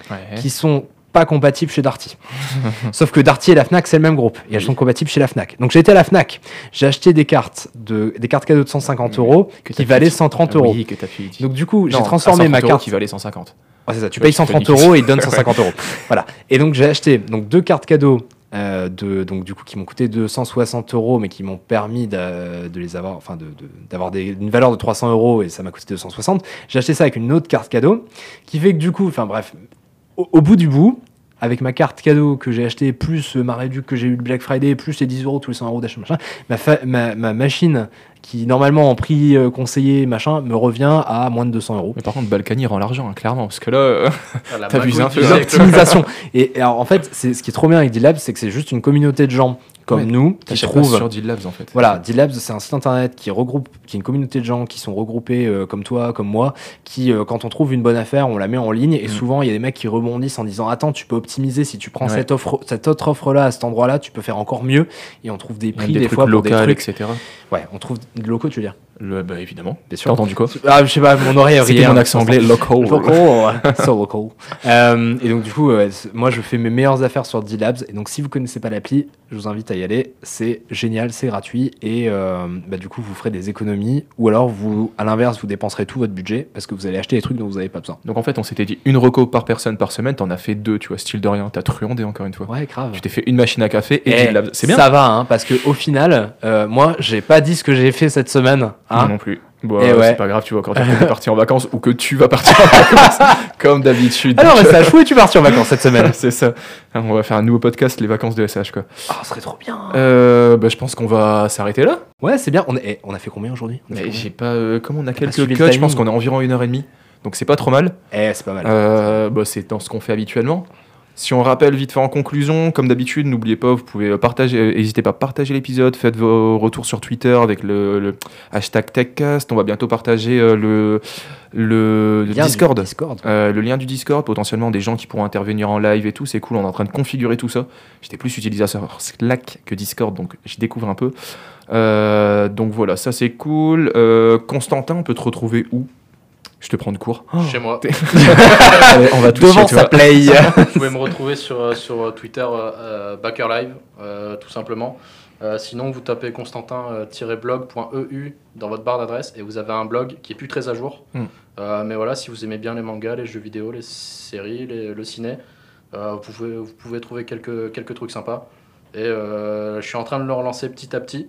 Ouais. qui sont pas compatibles chez Darty. Sauf que Darty et la Fnac, c'est le même groupe. Et elles sont compatibles chez la Fnac. Donc j'ai été à la Fnac. J'ai acheté des cartes, de, des cartes cadeaux de 150 euros qui valaient pu- 130 Ah euros. Donc du coup, j'ai transformé ma 130 euros carte. qui valait 150. Ouais, c'est ça, tu payes tu fais 130 difficile. euros et ils donnent 150 euros. Voilà. Et donc j'ai acheté donc deux cartes cadeaux euh, de donc du coup qui m'ont coûté 260 euros, mais qui m'ont permis de, de les avoir, enfin de de- d'avoir des- une valeur de 300 euros et ça m'a coûté 260. J'ai acheté ça avec une autre carte cadeau, qui fait que du coup, enfin bref, au, au bout du bout. Avec ma carte cadeau que j'ai acheté, plus ma réduc que j'ai eu le Black Friday, plus les 10 euros tous les 100 euros d'achat, machin, ma, fa- ma, ma machine qui normalement en prix euh, conseillé, machin, me revient à moins de 200 euros. Mais par contre, Balkany rend l'argent, hein, clairement. Parce que là, euh, T'as vu magouille un du peu, siècle. l'optimisation. Et, et alors, en fait, c'est ce qui est trop bien avec D-Labs, c'est que c'est juste une communauté de gens comme Ouais, nous qui trouvent. sur D-Labs en fait. Voilà, D-Labs, c'est un site internet qui regroupe, qui est une communauté de gens qui sont regroupés euh, comme toi, comme moi, qui, euh, quand on trouve une bonne affaire, on la met en ligne. Et Mm. souvent, il y a des mecs qui rebondissent en disant Attends, tu peux optimiser si tu prends Ouais. cette, offre, cette autre offre-là à cet endroit-là, tu peux faire encore mieux. Et on trouve des Même prix des, des, trucs fois pour locaux, des trucs. etc. Ouais, on trouve des locaux, tu veux dire? Le, bah évidemment. Bien T'as sûr. entendu quoi? Ah, je sais pas, mon oreille C'était mon hein, accent anglais, local. Local, so local. Euh, et donc du coup, moi je fais mes meilleures affaires sur D-Labs. Et donc si vous connaissez pas l'appli, je vous invite à y aller. C'est génial, c'est gratuit. Et euh, bah, du coup, vous ferez des économies. Ou alors, vous, à l'inverse, vous dépenserez tout votre budget parce que vous allez acheter des trucs dont vous n'avez pas besoin. Donc en fait, on s'était dit une reco par personne par semaine, t'en as fait deux, tu vois, style de rien. T'as truandé encore une fois. Ouais, grave. Tu t'es fait une machine à café et Eh, D-Labs. C'est bien. Ça va, hein, parce que au final, euh, moi, j'ai pas dit ce que j'ai fait cette semaine. Hein. non plus. Bon, Eh euh, ouais. c'est pas grave, tu vas encore dire que t'es parti en vacances ou que tu vas partir en vacances, comme d'habitude. Alors, Donc, mais ça a choué, tu parti en vacances cette semaine. c'est ça. On va faire un nouveau podcast, les vacances de SH, quoi. Ah, ce serait trop bien. Euh, bah, je pense qu'on va s'arrêter là. Ouais, c'est bien. On a, eh, on a fait combien aujourd'hui? J'ai pas. euh, comment on a quelques cuts Je pense qu'on a environ une heure et demie. Donc c'est pas trop mal. Eh, c'est pas mal. Euh, bah, c'est dans ce qu'on fait habituellement. Si on rappelle vite fait en conclusion, comme d'habitude, n'oubliez pas, vous pouvez partager, euh, n'hésitez pas à partager l'épisode, faites vos retours sur Twitter avec le, le hashtag TechCast. On va bientôt partager euh, le, le, le Lien du Discord. Discord. Euh, le lien du Discord, potentiellement des gens qui pourront intervenir en live et tout, c'est cool, on est en train de configurer tout ça. J'étais plus utilisateur Slack que Discord, donc j'y découvre un peu. Euh, donc voilà, ça c'est cool. Euh, Constantin, on peut te retrouver où? Je te prends de cours. Chez moi. Allez, on va tout Devant chez sa toi. play. Vous pouvez me retrouver sur, euh, sur euh, Twitter euh, euh, Backer Live, euh, tout simplement. Euh, sinon, vous tapez constantin-blog.eu dans votre barre d'adresse et vous avez un blog qui est plus très à jour. Hmm. Euh, mais voilà, si vous aimez bien les mangas, les jeux vidéo, les séries, les- le ciné, euh, vous, pouvez, vous pouvez trouver quelques, quelques trucs sympas. Et euh, je suis en train de le relancer petit à petit.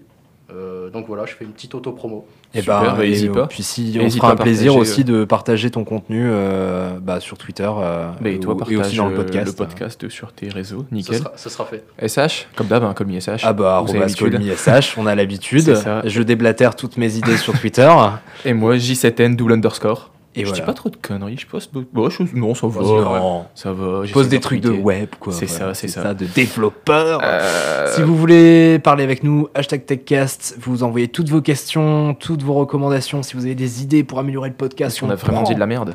Euh, donc voilà, je fais une petite auto-promo. Et Super, ben, bah, et, euh, pas. Puis si on fera un plaisir aussi de partager ton contenu euh, bah, sur Twitter euh, Bah, et toi, ou- partage et aussi dans le euh, podcast. le podcast sur tes réseaux, nickel. sera, ce sera fait. SH, comme d'hab, hein, comme SH. Ah bah, Vous avez arrobas l'habitude. Colmy SH, on a l'habitude. Ça. Je déblatère toutes mes idées sur Twitter. Et moi, J7N, double underscore. Et je voilà. dis pas trop de conneries, je poste. Bon, je- non, ça va. Non. Ça va. Je pose des trucs de web, quoi. C'est Voilà, ça, c'est ça. de développeur. Euh, Si vous voulez parler avec nous, hashtag TechCast, vous envoyez toutes vos questions, toutes vos recommandations. Si vous avez des idées pour améliorer le podcast, si on a vraiment dit de la merde.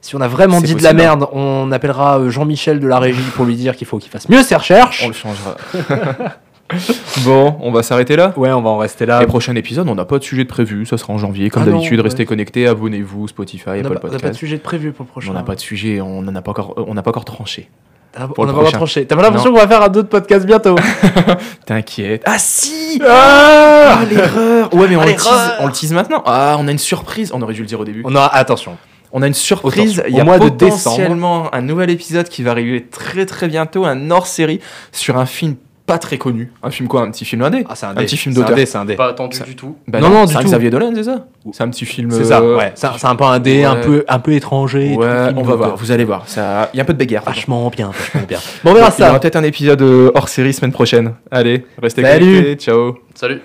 Si on a vraiment dit de la merde, on appellera euh, Jean-Michel de la régie pour lui dire qu'il faut qu'il fasse mieux ses recherches. On le changera. Bon, on va s'arrêter là. Ouais, on va en rester là. Les prochains épisodes, on n'a pas de sujet de prévu, ça sera en janvier. Comme Ah d'habitude, ouais. restez connectés, abonnez-vous, Spotify, on Apple pas, on n'a pas de Podcast. sujet de prévu pour le prochain. On n'a pas de sujet, on n'en a pas encore, on n'a pas encore tranché. Ah, on n'a pas prochain. tranché. T'as pas l'impression qu'on va faire un autre podcast bientôt T'inquiète. Ah si Ah Ah l'erreur Ouais mais on Ah, le, tease, on le tease maintenant. Ah on a une surprise. On aurait dû le dire au début. On aura attention. On a une surprise. Il y a mois de potentiellement un nouvel épisode qui va arriver très très bientôt, un hors-série sur un film pas très connu. Un film quoi Un petit film indé Ah, c'est un, Un dé. petit film C'est un d'auteur. dé, c'est un dé. Pas attendu Ça- du tout. Bah Non, non, c'est du un tout. Xavier Dolan, c'est ça C'est un petit film. C'est ça, euh, ouais. C'est un, peu un dé, un peu, un peu étranger. Ouais, on va voir. Vous allez voir. Ça, il y a un peu de bagarre. dedans. Vachement bien, vachement bien. Bon, on verra Il y aura ça. peut-être un épisode euh, hors série semaine prochaine. Allez, restez Salut. connectés. Ciao. Salut